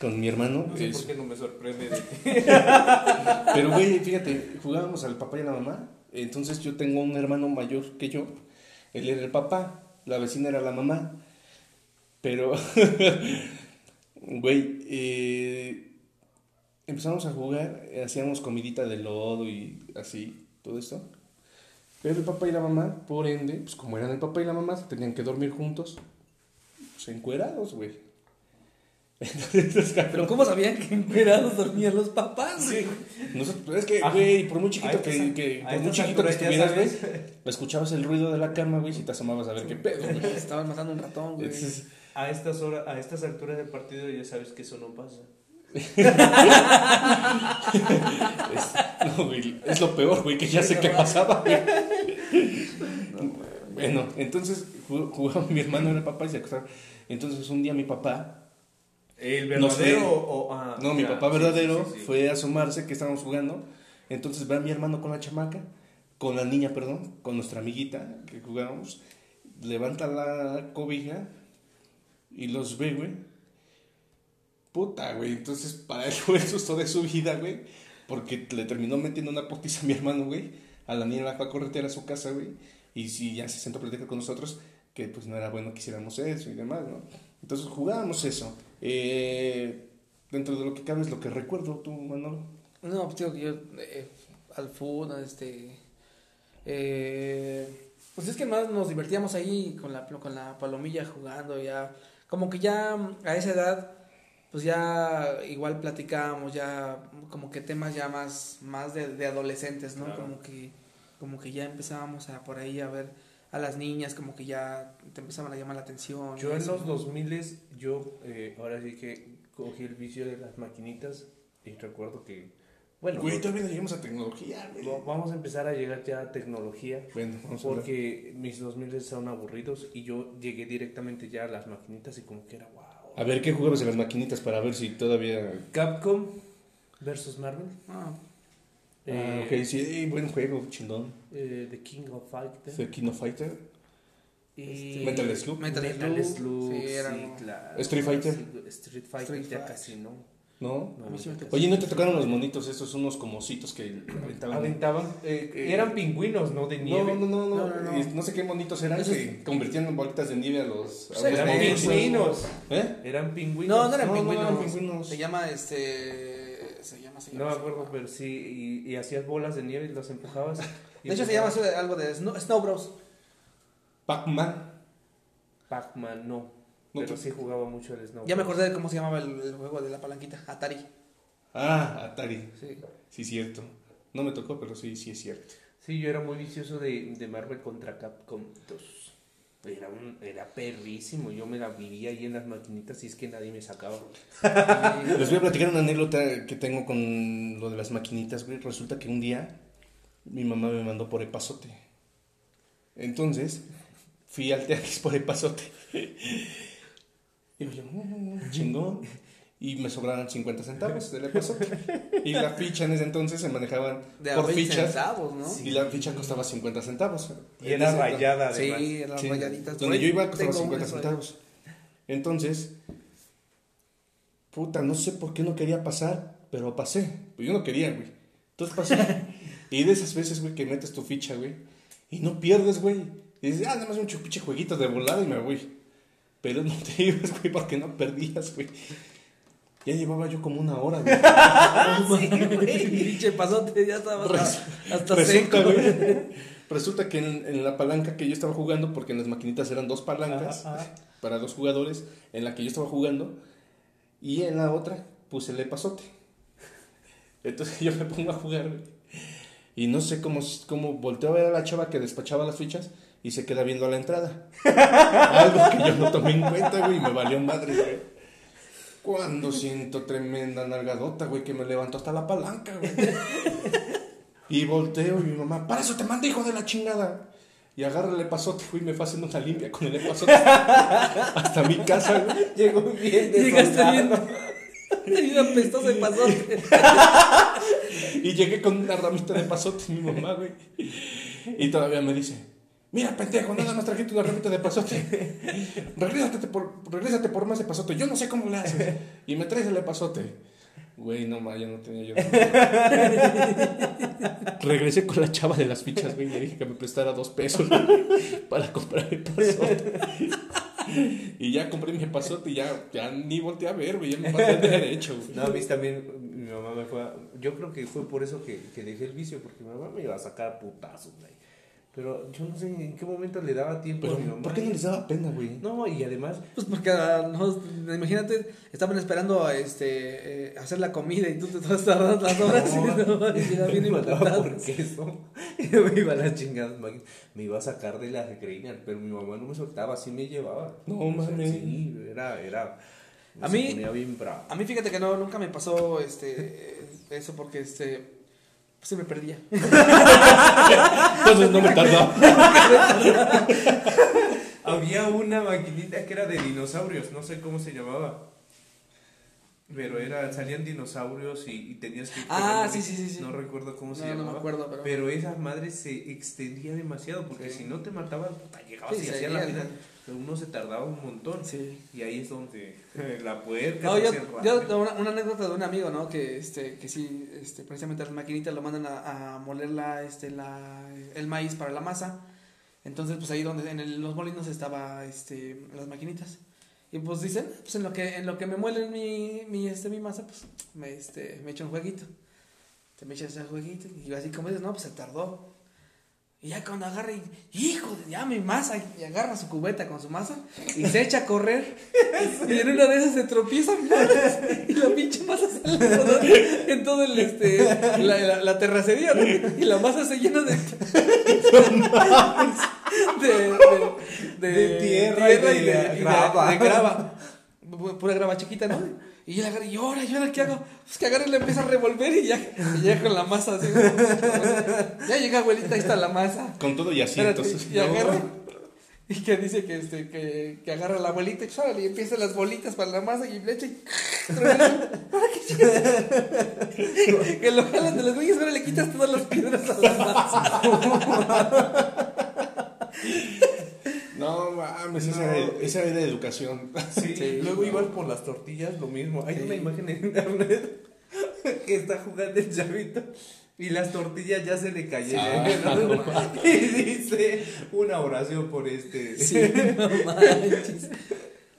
con mi hermano. No sé es- por qué no me sorprende de. <laughs> Pero, güey, fíjate, jugábamos al papá y a la mamá. Entonces yo tengo un hermano mayor que yo. Él era el papá, la vecina era la mamá. Pero, <laughs> güey, eh, empezamos a jugar, hacíamos comidita de lodo y así, todo esto. Pero el papá y la mamá, por ende, pues como eran el papá y la mamá, tenían que dormir juntos. Pues encuerados, güey. <laughs> Entonces, Pero ¿cómo sabían que encuerados dormían los papás? güey? Nosotros, es que, güey, por muy chiquito a que, que- a por muy chiquito que ya estuvieras, güey, escuchabas el ruido de la cama, güey, si te asomabas a ver qué pedo, güey. Estaban matando un ratón, güey. A estas horas, a estas alturas del partido ya sabes que eso no pasa. Es, no, güey, es lo peor, güey, que ya sé qué pasaba, güey. Bueno, entonces ju- jugaba mi hermano era papá y se acostaba. Entonces un día mi papá, ¿El No verdadero o.? ah, no, mi papá verdadero sí, sí, sí. fue a asomarse que estábamos jugando. Entonces ve a mi hermano con la chamaca, con la niña, perdón, con nuestra amiguita que jugábamos. Levanta la cobija y los ve, güey. Puta, güey. Entonces para él <laughs> fue el susto de su vida, güey. Porque le terminó metiendo una potiza a mi hermano, güey. A la niña la fue a corretear a su casa, güey. Y si ya se sentó a platicar con nosotros, que pues no era bueno que hiciéramos eso y demás, ¿no? Entonces jugábamos eso. Eh, dentro de lo que cabe es lo que recuerdo, tú, Manolo. No, pues que yo eh, al fútbol, este... eh, pues es que más nos divertíamos ahí con la, con la palomilla jugando, ya... Como que ya a esa edad, pues ya igual platicábamos, ya como que temas ya más, más de, de adolescentes, ¿no? Claro. Como que como que ya empezábamos a por ahí a ver a las niñas, como que ya te empezaban a llamar la atención. Yo en los 2000 yo eh, ahora sí que cogí el vicio de las maquinitas y recuerdo que, bueno, Güey, todavía no llegamos a tecnología, güey. va- vamos a empezar a llegar ya a tecnología Bueno, vamos a ver. porque mis 2000 son aburridos y yo llegué directamente ya a las maquinitas y como que era wow. A ver, ¿qué jugabas en las maquinitas para ver si todavía... Capcom versus Marvel. Ah, Ah, Eh, ok, sí, eh, buen juego, chingón. eh, The King of Fighters. The King of Fighter. Y Metal Slug. Metal Metal Slug, Slug, sí, era sí, claro. Street Fighter. Street Fighter Street ya Fighter. casi no. ¿No? No, A mí sí me ya tocó. Oye, ¿no te tocaron los monitos estos, unos como ositos que aventaban? Aventaban, eh, Eh, eran pingüinos, ¿no? De No, nieve. no, no, no, No, no, no. no sé qué monitos eran Esos- que convertían en bolitas de nieve a los... a los Eran Eran pingüinos. ¿Eh? Eran pingüinos. No, no eran No, no pingüinos. eran pingüinos. Se llama este. Se llama. Se llama No me se acuerdo, llama. pero sí. Y, y hacías bolas de nieve y las empujabas. y <laughs> De hecho, se llama empujabas. eso de- algo de Snow, Snow Bros. Pac-Man. Pac-Man, no. No, Pero tú- sí jugaba mucho el Snow. Ya me acordé de cómo se llamaba el, el juego de la palanquita. Atari. Ah, Atari. Sí. Sí, cierto. No me tocó, pero sí, sí es cierto. Sí, yo era muy vicioso de, de Marvel contra Capcom 2. Era, un, era perrísimo. Yo me la vivía ahí en las maquinitas y es que nadie me sacaba. <laughs> Les voy a platicar una anécdota que tengo con lo de las maquinitas, güey. Resulta que un día mi mamá me mandó por epazote. Entonces, fui al teatro por epazote. <laughs> Y yo, "Mm, chingón. Y me sobraron 50 centavos del epazote. Y la ficha en ese entonces se manejaban De por 20 fichas. centavos, ¿no? Y la ficha costaba 50 centavos. Y era rayada, Sí, además. eran Sí, rayaditas. Por Donde ahí yo iba costaba tengo 50 unas ahí. centavos. Entonces, puta, no sé por qué no quería pasar, pero pasé. Pues yo no quería, güey. Entonces pasé. <laughs> y de esas veces, güey, que metes tu ficha, güey, y no pierdes, güey. Y dices, ah, nada más un chupiche jueguito de volada y me voy. Pero no te <laughs> ibas, güey, porque no perdías, güey. Ya llevaba yo como una hora, güey. <laughs> Sí, <laughs> güey. Pinche pasote, ya estaba Res- hasta Resulta, seco. güey. Resulta que en, en la palanca que yo estaba jugando, porque en las maquinitas eran dos palancas Ajá, ajá. para dos jugadores, en la que yo estaba jugando, y en la otra puse el pasote. Entonces yo me pongo a jugar, güey, y no sé cómo, cómo volteo a ver a la chava que despachaba las fichas y se queda viendo a la entrada. <laughs> Algo que yo no tomé en cuenta, güey, y me valió madre, güey. Cuando siento tremenda nalgadota, güey, que me levantó hasta la palanca, güey. Y volteo y mi mamá, para eso te mandé, hijo de la chingada. Y agarra el epazote, güey, y me fue haciendo una limpia con el epazote. Hasta mi casa, güey. Llegó bien Llegaste bien. Un <laughs> apestoso de pasote. Y llegué con una ramita de pasote, mi mamá, güey. Y todavía me dice, Mira, pendejo, nada más trajiste una ramita de pasote. <laughs> regrésate por, regrésate por más de pasote. Yo no sé cómo le haces. Y me traes el de pasote. Güey, no ma, ya no tenía yo. Regresé con la chava de las fichas, güey, y le dije que me prestara dos pesos para comprar el pasote. Y ya compré mi pasote y ya, ya ni volteé a ver, güey, ya me pasé de derecho, güey. No, a mí también, mi mamá me fue a- Yo creo que fue por eso que, que dejé el vicio, porque mi mamá me iba a sacar a putazos, güey. Pero yo no sé en qué momento le daba tiempo Pero, a mi mamá. ¿por qué no les daba pena, güey? No, y además, Pues porque, ah, no, imagínate, estaban esperando a este, eh, hacer la comida y tú te estás tardando las horas y no, y ya bien me por queso. <laughs> Y me iba a las chingadas. ma- Me iba a sacar de la greña, pero mi mamá no me soltaba, así me llevaba. No, O sea, mames. Sí, era, era. A mí- ponía bien bravo. A mí fíjate que no, nunca me pasó este, <laughs> eso porque este, pues se me perdía. <laughs> Entonces no me tardaba. Había una maquinita que era de dinosaurios, no sé cómo se llamaba. Pero era, salían dinosaurios y, y tenías que... Ah, sí, sí, sí, sí. No recuerdo cómo se No, no me llamaba. acuerdo, pero- Pero esa madre se extendía demasiado, porque Sí. si no te mataban, puta, llegabas Sí, y hacías la ¿no? vida. Pero uno se tardaba un montón. Sí. Y ahí es donde <laughs> la puerca No, yo, yo una, una anécdota de un amigo, ¿no? Que este, que sí, este, precisamente las maquinitas lo mandan a, a moler la, este, la, el maíz para la masa. Entonces, pues ahí donde en el- los molinos estaba, este, las maquinitas. Y pues dicen, pues en lo que, en lo que me muelen mi, mi, este, mi masa, pues me, este, me echo un jueguito. Te me echas el jueguito y así como dices, no, pues se tardó. Y ya cuando agarra y, hijo, de- ya mi masa, y agarra su cubeta con su masa y se echa a correr. <laughs> y en una de esas se tropieza y la pinche masa sale en todo, en todo el, este, la, la, la terracería, ¿no? Y la masa se llena de. <laughs> de, de, De tierra y de grava. de grava. Pu- Pura grava chiquita, ¿no? Y él agarra, y ahora, ¿y ahora qué hago? Pues que agarra y le empieza a revolver y ya, y ya con la masa así. Ya llega abuelita, ahí está la masa. Con todo y Espérate, asientos. y agarra. Y que dice que, este, que, que agarra la bolita y, y empieza las bolitas para la masa y le echa y. <laughs> Que. Que lo jalan de los güeyes, ahora le quitas todas las piedras a la masa. <laughs> No mames, esa, era, esa era educación. Sí, <laughs> Sí, luego no. por las tortillas, lo mismo. Hay Sí. una imagen en internet <laughs> que está jugando el chavito y las tortillas ya se le cayeron. Ah, <laughs> y dice una oración por este. Sí, no manches.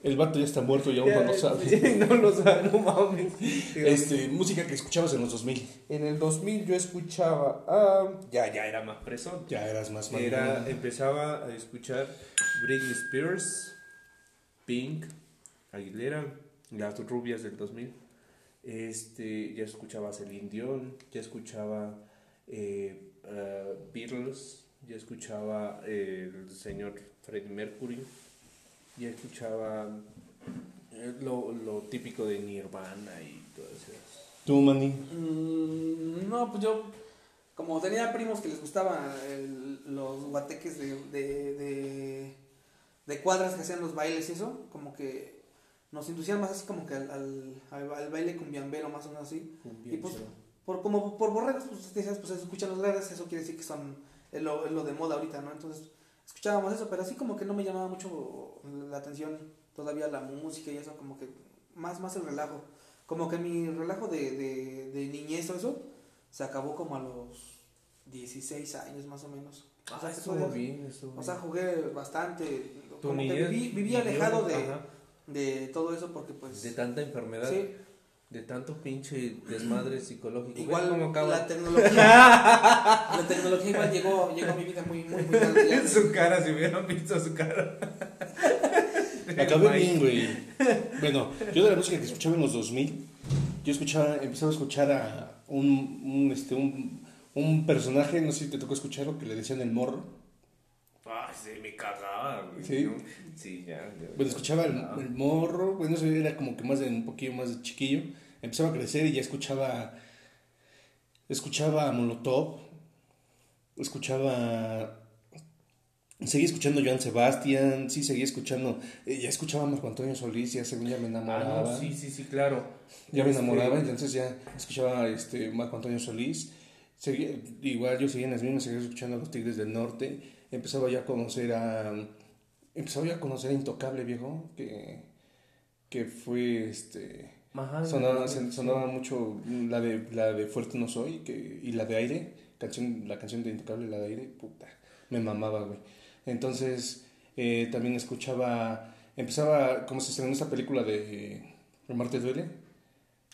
El vato ya está muerto y aún no lo sabe. <laughs> No lo sabe, no mames. <laughs> Este, música que escuchabas en los 2000. En el 2000 yo escuchaba, ah, ya, ya era más presón. Ya eras más mal. Era, empezaba a escuchar Britney Spears, Pink, Aguilera, las rubias del 2000. Este, ya escuchaba Celine Dion, ya escuchaba eh, ah, Beatles, ya escuchaba eh, el señor Freddie Mercury, ya escuchaba eh, lo, lo típico de Nirvana y todas esas. Tú, Manny. Mm, no, pues yo, como tenía primos que les gustaban el- los guateques de, de, de, de cuadras que hacían los bailes y eso, como que nos inducían más así como que al, al, al, al baile cumbiambero, más o menos así. Y pues, por, como por borregos, pues decías, pues escuchan los grandes, eso quiere decir que son es lo, es lo de moda ahorita, ¿no? Entonces, escuchábamos eso, pero así como que no me llamaba mucho la atención todavía la música y eso, como que más, más el relajo. Como que mi relajo de, de, de niñez o eso se acabó como a los 16 años más o menos. O sea, Ah, estuvo después- bien, estuvo o sea, bien. jugué bastante. Como que viví, viví alejado de, de todo eso porque pues... de tanta enfermedad, sí, de tanto pinche desmadre <clears throat> psicológico. igual ¿Ves cómo acaba? la tecnología... <laughs> la tecnología igual llegó, llegó a mi vida muy, muy, muy. En su cara, si hubieran visto su cara. <laughs> Acabé bien, güey. Bueno, yo de la música que escuchaba en los 2000, yo escuchaba, empezaba a escuchar a un, un, este, un, un personaje, no sé si te tocó escucharlo, que le decían el morro. Ay, se me cagaba, güey. ¿Sí? ¿no? Sí, ya. ya. Bueno, escuchaba el, Ah. el morro, bueno, eso era como que más de un poquillo más de chiquillo. Empezaba a crecer y ya escuchaba, escuchaba a Molotov, escuchaba, seguía escuchando a Joan Sebastián, sí, seguía escuchando, eh, ya escuchaba a Marco Antonio Solís, ya según ya me Ah, enamoraba. no, sí, sí, sí, claro. Ya me Este, enamoraba, entonces ya escuchaba este Marco Antonio Solís. Seguía, igual yo seguía en las mismas, seguía escuchando a los Tigres del Norte. Empezaba ya a conocer a. Empezaba ya a conocer a Intocable, viejo, que, que fue este. Ajá, sonaba, sí. sonaba mucho la de, la de Fuerte No Soy que, y la de Aire, canción, la canción de Intocable, la de Aire, puta, me mamaba, güey. Entonces, eh, también escuchaba, empezaba, como se estrenó esa película de ¿El mar te duele?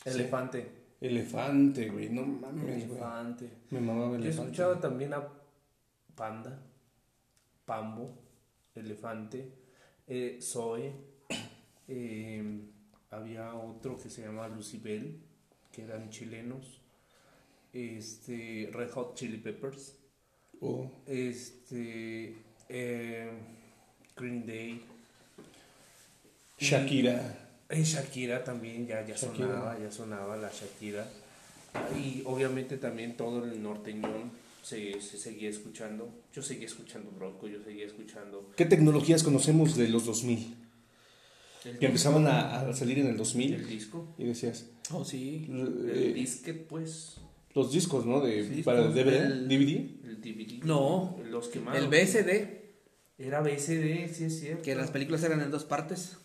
Elefante. Elefante, güey, no mames, güey. Elefante. Me mamaba Yo Elefante. escuchaba también a Panda, Pambo, Elefante, eh, Zoe. <coughs> eh, había otro que se llamaba Lucibel, que eran chilenos. Este, Red Hot Chili Peppers. Oh, Este, eh, Green Day. Shakira. Eh, Shakira también, ya, ya Shakira. sonaba, ya sonaba la Shakira. Y obviamente también todo el norteñón se, se seguía escuchando. Yo seguía escuchando Bronco, yo seguía escuchando. ¿Qué tecnologías conocemos de los 2000? El Que empezaban a, a salir en el 2000 El disco. y decías, Oh, sí. eh, El disquete, pues. los discos, ¿no? De, para DVD, el- DVD. El DVD. No. Los quemados. El BSD, Era BSD, sí es cierto. que las películas eran en dos partes.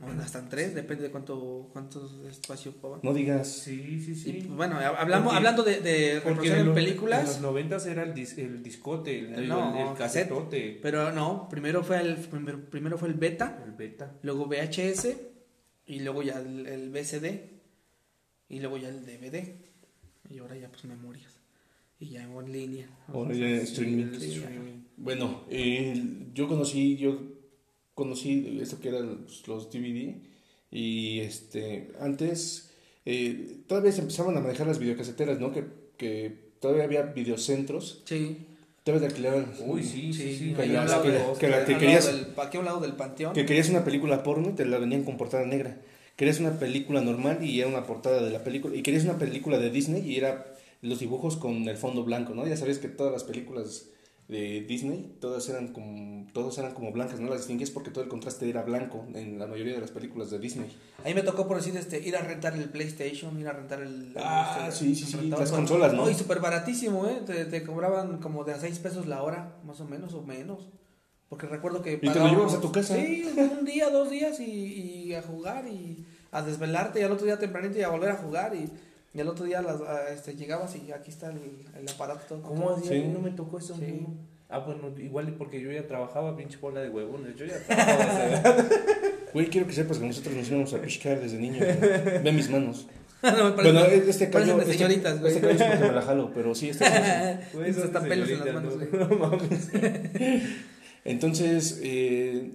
O hasta en tres, depende de cuánto, cuánto espacio ocupaban. No digas, Sí, sí, sí. pues, bueno, hablamos, Porque- hablando de, de Porque en, en los- películas. en los noventas era el, dis- el discote, el, No, el, el cassette. casetote, Pero no, primero fue el primero, primero fue el beta, el beta. luego VHS y luego ya el, el VCD y luego ya el DVD y ahora ya pues memorias y ya en línea. Ahora ya streaming. el streaming. Bueno, eh, yo conocí, yo conocí esto que eran los, los DVD y este antes eh, todavía se empezaban a manejar las videocaseteras, ¿no? Que, que todavía había videocentros, Sí, todavía te alquilaban. Uy, sí, sí, sí. Que la- a un lado que- de- que la- al que lado querías- del- aquí a un lado del panteón. Que querías una película porno y te la venían con portada negra. Querías una película normal y era una portada de la película. Y querías una película de Disney y era los dibujos con el fondo blanco, ¿no? Ya sabes que todas las películas de Disney, todas eran como, todas eran como blancas, no las distinguías porque todo el contraste era blanco en la mayoría de las películas de Disney. A mí me tocó por decir este ir a rentar el PlayStation, ir a rentar el Ah, este, sí, sí, sí, las con- consolas, ¿no? y súper baratísimo, ¿eh? Te, te cobraban como de a 6 pesos la hora, más o menos, o menos. Porque recuerdo que. te lo pagábamos- llevabas a tu casa? Sí, un día, dos días y, y a jugar y a desvelarte y al otro día tempranito y a volver a jugar y, y al otro día las, a- este, llegabas y aquí está el, el aparato. todo ¿Cómo así? Sí. A mí no me tocó eso. Sí. Ah, bueno, igual porque yo ya trabajaba, pinche bola de huevones. Yo ya trabajaba. <laughs> Güey, quiero que sepas que nosotros nos íbamos a piscar desde niños. Ve mis manos. <laughs> no, me parece- Bueno, este de Este, señoritas, güey. este callo es porque me la jalo, pero sí, este sí. <laughs> Güey, están pelos en las manos, no- güey. No mames. Entonces, eh,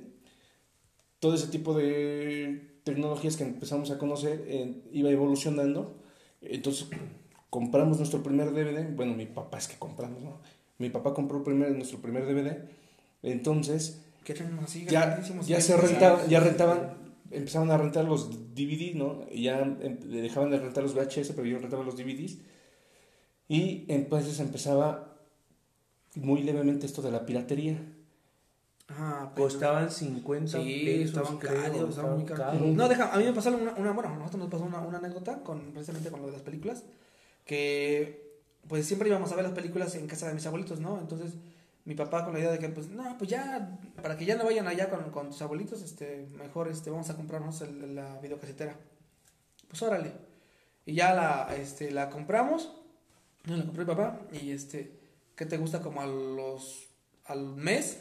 todo ese tipo de tecnologías que empezamos a conocer eh, iba evolucionando. Entonces, compramos nuestro primer DVD. Bueno, mi papá es que compramos, ¿no? Mi papá compró primer, nuestro primer DVD. Entonces, así, ya, ya se rentaban, ya rentaban, empezaban a rentar los DVD, ¿no? Y ya em, dejaban de rentar los VHS, pero yo rentaba los DVDs. Y entonces empezaba muy levemente esto de la piratería. Ah, pero- Costaban 50 Sí, pesos. estaban caros, estaban muy caros. No, deja, a mí me pasó una, una bueno, a nosotros nos pasó una, una anécdota con, precisamente con lo de las películas, que pues siempre íbamos a ver las películas en casa de mis abuelitos, ¿no? Entonces mi papá con la idea de que pues no, pues ya, para que ya no vayan allá con, con tus abuelitos, este, mejor este, vamos a comprarnos el- la videocasetera. Pues órale. Y ya la, este, la compramos, la compré mi papá, y este, ¿qué te gusta? Como a los, al mes,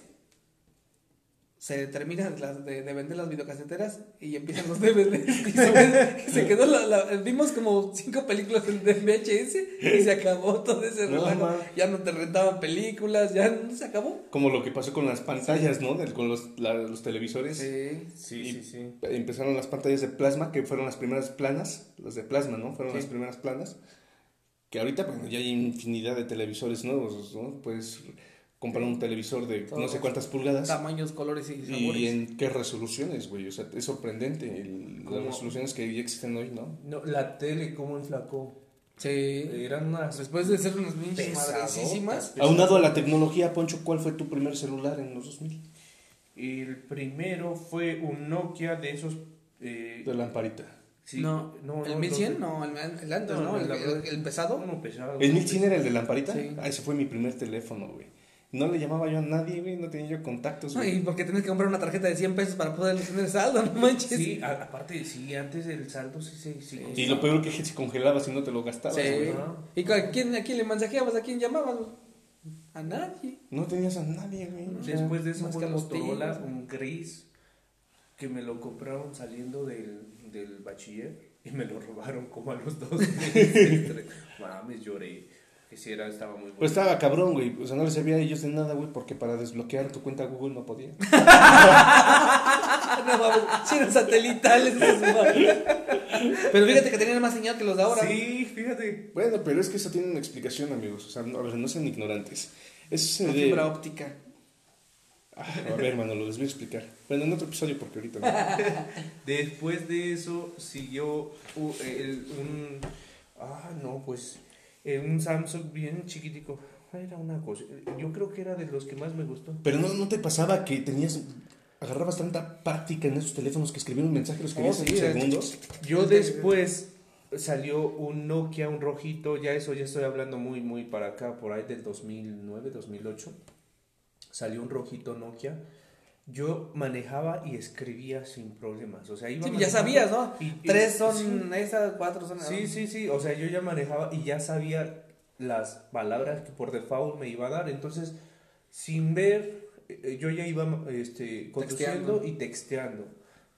se termina las- de, de vender las videocaseteras y empiezan los DVDs. <laughs> Y se, se quedó la, la- vimos como cinco películas en de VHS y se acabó todo ese No, relajo. ya no te rentaban películas, ya no se acabó. Como lo que pasó con las pantallas, ¿no? Del- con los, la- los televisores. Sí. Sí, Y- sí, sí. Empezaron las pantallas de plasma, que fueron las primeras planas. Las de plasma, ¿no? Fueron Sí. las primeras planas. Que ahorita, bueno, ya hay infinidad de televisores nuevos, ¿no? Puedes comprar un televisor de no sé cuántas pulgadas. Tamaños, colores y sabores. Y en qué resoluciones, güey. O sea, es sorprendente el- las resoluciones que ya existen hoy, ¿no? No, la tele, ¿cómo enflacó? Sí. Eran unas. Después de ser unas pinches. Aunado a la tecnología, Poncho, ¿cuál fue tu primer celular en los 2000? El primero fue un Nokia de esos. Eh, De lamparita. sí, no, el 1100, no, el, el antes, No, ¿no? El, el- el pesado. Uno pesado. ¿El 1100 era el de lamparita? Sí. Ah, ese fue mi primer teléfono, güey. No le llamaba yo a nadie, güey, no tenía yo contactos, No, y güey. porque tienes que comprar una tarjeta de 100 pesos para poder tener saldo, no manches. Sí, a- aparte, sí, antes el saldo sí se sí, Y lo peor que es que se congelaba si no te lo gastabas, Sí. güey. ¿Y a quién, a quién le mensajeabas? ¿A quién llamabas? A nadie. No tenías a nadie, güey. o sea, Después de eso fue un Motorola, tíos. un gris, que me lo compraron saliendo del, del bachiller y me lo robaron como a los dos meses. <laughs> Mames, lloré. Que si era, estaba muy bueno. Pues estaba cabrón, güey. O sea, no le servía a ellos de nada, güey, porque para desbloquear tu cuenta Google no podía. <laughs> No sí eran satelitales. Pero fíjate que tenían más señal que los de ahora. Sí, fíjate. Bueno, pero es que eso tiene una explicación, amigos. O sea, no, a ver, no sean ignorantes. Eso se La debe- fibra óptica. Ah, a ver, hermano, lo les voy a explicar. Bueno, en otro episodio, porque ahorita no. <laughs> Después de eso siguió u- el- un... Ah, no, pues eh, un Samsung bien chiquitico. Era una cosa. Yo creo que era de los que más me gustó. Pero no, no te pasaba que tenías. Agarrabas tanta práctica en esos teléfonos que escribían un mensaje, lo escribías Oh, en sí, segundos. Yo después salió un Nokia, un rojito, ya eso ya estoy hablando muy, muy para acá, por ahí del 2009, 2008. Salió un rojito Nokia. Yo manejaba y escribía sin problemas. O sea, iba Sí, ya sabías, ¿no? y- y- Tres son sí. esas, cuatro son. Sí, sí, sí, o sea, yo ya manejaba y ya sabía las palabras que por default me iba a dar, entonces, sin ver, eh, yo ya iba este, conduciendo Texteando. y texteando,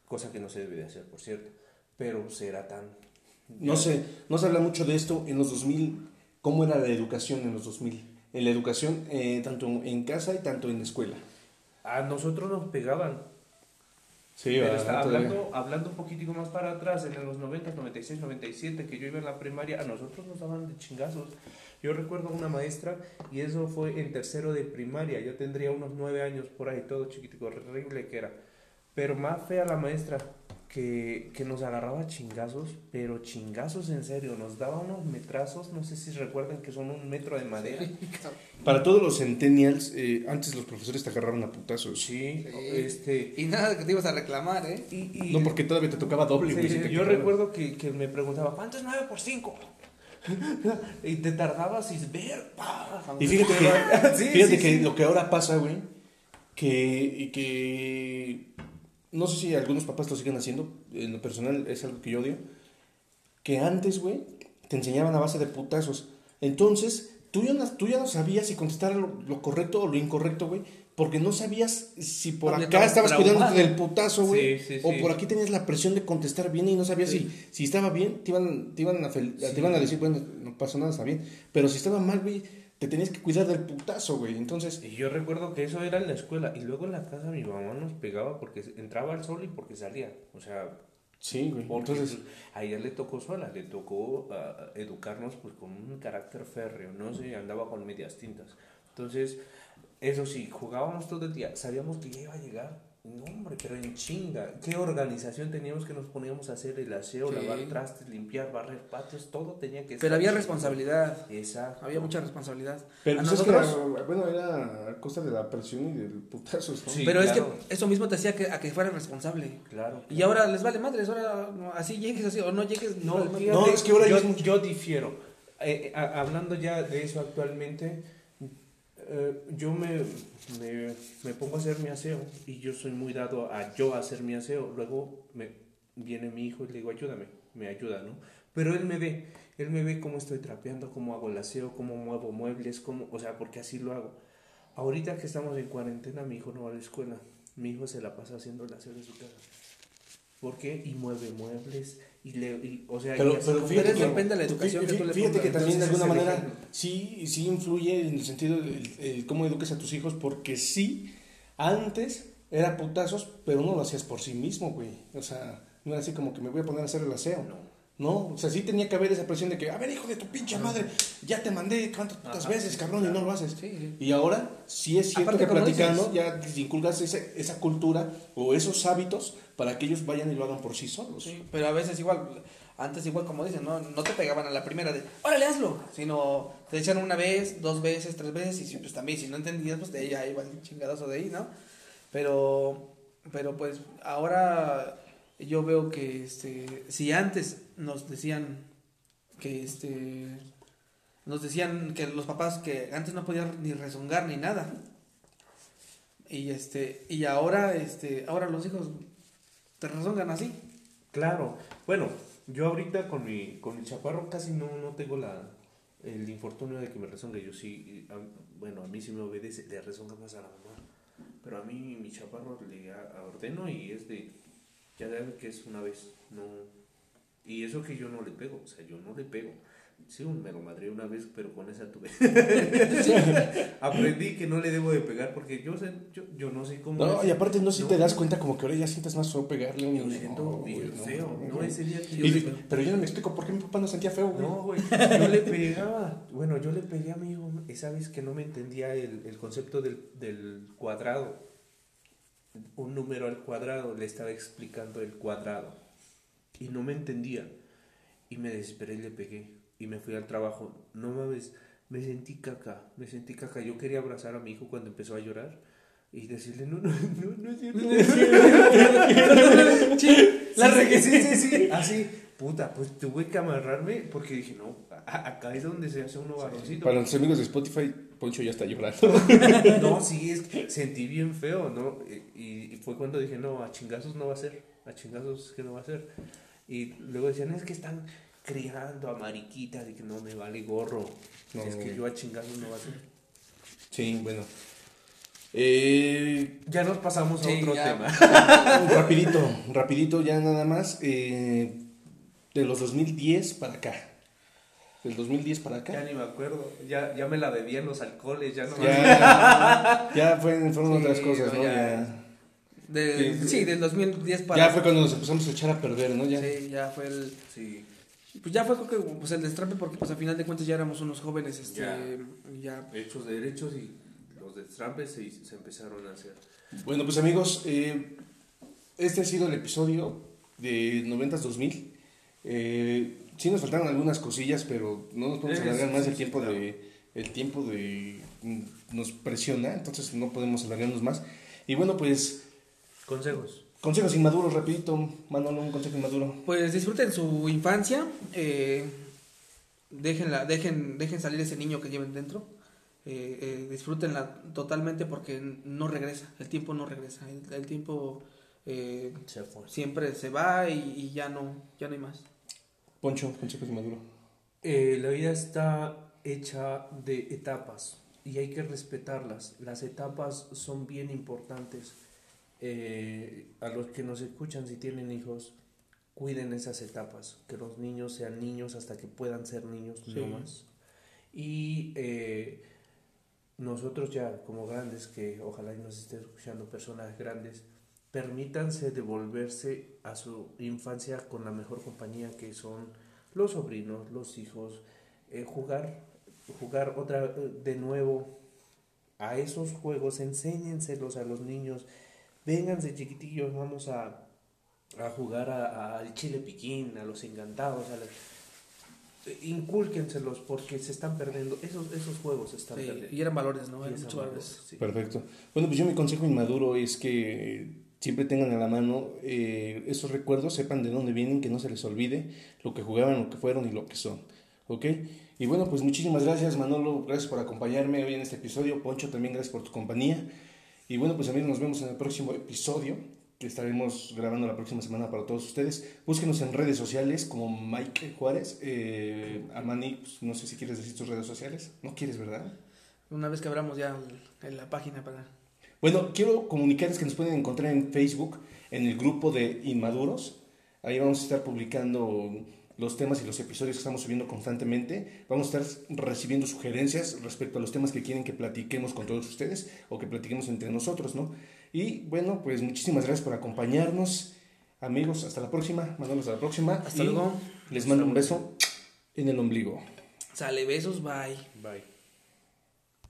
cosa que no se debe de hacer, por cierto, pero será tan... No sé, no se habla mucho de esto en los 2000. ¿Cómo era la educación en los 2000? En la educación, eh, tanto en casa y tanto en escuela. A nosotros nos pegaban, Sí, pero está hablando, hablando un poquitico más para atrás, en los 90, 96, 97, que yo iba en la primaria, a nosotros nos daban de chingazos. Yo recuerdo una maestra, y eso fue en tercero de primaria, yo tendría unos nueve años por ahí, todo chiquitico, horrible que era. Pero más fea la maestra, que, que nos agarraba chingazos, pero chingazos en serio, nos daba unos metrazos, no sé si recuerdan que son un metro de madera. <laughs> Para todos los centennials, eh, antes los profesores te agarraron a putazos. Sí, Sí. este... Y nada que te ibas a reclamar, ¿eh? Y, y- No, porque todavía te tocaba doble, Sí, yo recuerdo que, que me preguntaba, ¿cuánto es 9 por 5? <laughs> y te tardabas y ver. Y fíjate que, <laughs> Sí, fíjate sí, que sí. lo que ahora pasa, güey, que, y que no sé si algunos papás lo siguen haciendo, en lo personal es algo que yo odio, que antes, güey, te enseñaban a base de putazos. Entonces, tú ya no, tú ya no sabías si contestar lo, lo correcto o lo incorrecto, güey, porque no sabías si por acá estabas cuidándote del putazo, güey, Sí, sí, o sí. por aquí tenías la presión de contestar bien y no sabías si, si estaba bien, te iban, te iban, a, te iban a decir, bueno, no pasó nada, está bien, pero si estaba mal, güey, te tenías que cuidar del putazo, güey, entonces... Y yo recuerdo que eso era en la escuela. Y luego en la casa mi mamá nos pegaba porque entraba el sol y porque salía. O sea, Sí, güey. Entonces, a ella le tocó sola, le tocó ah, educarnos pues con un carácter férreo, no sé, andaba con medias tintas. Entonces, eso sí, jugábamos todo el día, sabíamos que ya iba a llegar. No, hombre, pero en chinga. ¿Qué organización teníamos que nos poníamos a hacer el aseo, Sí. lavar trastes, limpiar, barrer patios? Todo tenía que Pero estar había responsabilidad. Exacto. Había mucha responsabilidad. pero a pues es que nosotros. era, bueno, era a costa de la presión y del putazo, ¿no? Sí. pero es que eso mismo te hacía que, a que fueras responsable. Claro. Y ahora les vale madres, ahora no, así llegues así o no llegues. No, fíjate, No, es que ahora yo, yo difiero. Eh, eh, a- hablando ya de eso actualmente, eh, yo me, me, me pongo a hacer mi aseo y yo soy muy dado a yo hacer mi aseo. Luego me viene mi hijo y le digo, ayúdame, me ayuda, ¿no? Pero él me ve, él me ve cómo estoy trapeando, cómo hago el aseo, cómo muevo muebles, cómo, o sea, porque así lo hago. Ahorita que estamos en cuarentena, mi hijo no va a la escuela. Mi hijo se la pasa haciendo el aseo de su casa. ¿Por qué? Y mueve muebles. Y le, y- o sea, Pero, pero fíjate que, depende de la educación que tú le fíjate que también de alguna manera ejemplo. sí, sí influye en el sentido del el cómo eduques a tus hijos, porque sí, antes era putazos, pero no lo hacías por sí mismo, güey. O sea, no era así como que me voy a poner a hacer el aseo. No. No, o sea, sí tenía que haber esa presión de que, a ver, hijo de tu pinche madre, ya te mandé cuántas putas veces, cabrón, y no lo haces. Sí, sí. Y ahora sí es cierto Aparte, que platicando dices- ya inculcas esa, esa cultura o esos hábitos para que ellos vayan y lo hagan por sí solos. Sí, pero a veces igual, antes igual como dicen, no, no te pegaban a la primera de, órale, hazlo, sino te decían una vez, dos veces, tres veces, y si, pues también, si no entendías, pues de ahí el chingadazo de ahí, ¿no? Pero, pero pues ahora yo veo que, este, si antes nos decían que, este, nos decían que los papás que antes no podían ni rezongar ni nada. Y este, y ahora, este, ahora los hijos te rezongan así. Claro, bueno, yo ahorita con mi, con mi chaparro casi no, no tengo la, el infortunio de que me rezongue. Yo sí, bueno, a mí sí me obedece, le rezonga más a la mamá. Pero a mí mi chaparro le ordeno y es de, ya sabe que es una vez, no. Y eso que yo no le pego, o sea, yo no le pego. Sí, me lo madré una vez, pero con esa tuve. <laughs> Aprendí que no le debo de pegar porque yo, sé, yo, yo no sé cómo. No, es. y aparte no si No. te das cuenta como que ahora ya sientes más feo pegarle. Yo no, siento güey, feo, no. Ese día que yo Y- le pego. pero yo no me explico por qué mi papá no sentía feo, güey. No, güey, yo le pegaba. Bueno, yo le pegué a mi hijo esa vez que no me entendía el, el concepto del, del cuadrado. Un número al cuadrado, le estaba explicando el cuadrado. Y no me entendía. Y me desesperé y le pegué. Y me fui al trabajo. No mames, me sentí caca, me sentí caca. Yo quería abrazar a mi hijo cuando empezó a llorar. Y decirle, no, no, no, no es cierto. <laughs> <laughs> La Sí, regué. sí, sí, sí. <laughs> Así, puta, pues tuve que amarrarme porque dije, no, a- acá es donde se hace uno varoncito. Para los amigos de Spotify, Poncho ya está llorando. No, sí, es que sentí bien feo, ¿no? Y, y fue cuando dije, no, a chingazos no va a ser, a chingazos que no va a ser. Y luego decían, es que están criando a mariquitas y que no me vale gorro. No, es que yo a chingazos no va a ser. Sí, bueno. Eh, Ya nos pasamos a otro ya. tema. <laughs> rapidito, rapidito ya nada más. eh, de los 2010 para acá. Del 2010 para Ya acá. ni me acuerdo, ya, ya me la bebí en los alcoholes, ya no me Ya, ya fue- fueron <laughs> Sí, otras cosas, ¿no? ya. Ya, De- Sí. sí, del 2010 para ya fue cuando nos empezamos a echar a perder, ¿no? Ya. Sí, ya fue el Sí. pues ya fue creo que pues el destrape porque pues a final de cuentas ya éramos unos jóvenes este Ya. ya hechos de derechos y los destrampes se, se empezaron a hacer. Bueno, pues amigos, eh, este ha sido el episodio de 90s 2000. Eh, sí nos faltaron algunas cosillas, pero no nos podemos alargar más sí, el sí, tiempo claro. de el tiempo de nos presiona, entonces no podemos alargarnos más. Y bueno, pues Consejos. consejos inmaduros rapidito, Manolo, un consejo inmaduro. pues disfruten su infancia eh, déjenla dejen dejen salir ese niño que lleven dentro eh, eh, disfrútenla totalmente porque no regresa el tiempo no regresa el, el tiempo eh, Se fue. siempre se va y, y ya no ya no hay más Poncho, consejos inmaduro. Eh, la vida está hecha de etapas y hay que respetarlas. Las etapas son bien importantes. Eh, a los que nos escuchan, si tienen hijos, cuiden esas etapas. Que los niños sean niños hasta que puedan ser niños, Sí. no más. Y eh, nosotros ya como grandes, que ojalá y nos estén escuchando personas grandes, permítanse devolverse a su infancia con la mejor compañía que son los sobrinos, los hijos, eh, jugar, jugar otra eh, de nuevo a esos juegos, enséñenselos a los niños, vénganse chiquitillos, vamos a, a jugar a- a- al chile piquín, a los encantados, a la- eh, incúlquenselos porque se están perdiendo, esos, esos juegos se están Sí, perdiendo. y eran valores no eran muchos valores, valores sí. Perfecto. Bueno, pues yo mi consejo inmaduro es que siempre tengan a la mano eh, esos recuerdos, sepan de dónde vienen, que no se les olvide lo que jugaban, lo que fueron y lo que son. ¿Ok? Y bueno, pues muchísimas gracias Manolo, gracias por acompañarme hoy en este episodio. Poncho, también gracias por tu compañía. Y bueno, pues amigos, nos vemos en el próximo episodio que estaremos grabando la próxima semana para todos ustedes. Búsquenos en redes sociales como Mike Juárez. Eh, Armani, pues, no sé si quieres decir tus redes sociales. No quieres, ¿verdad? una vez que abramos ya el- la página para Bueno, quiero comunicarles que nos pueden encontrar en Facebook, en el grupo de Inmaduros. Ahí vamos a estar publicando los temas y los episodios que estamos subiendo constantemente. Vamos a estar recibiendo sugerencias respecto a los temas que quieren que platiquemos con todos ustedes o que platiquemos entre nosotros, ¿no? Y bueno, pues muchísimas gracias por acompañarnos. Amigos, hasta la próxima. Manolo, hasta la próxima. hasta Y luego Les mando un beso en el ombligo. sale besos bye Bye.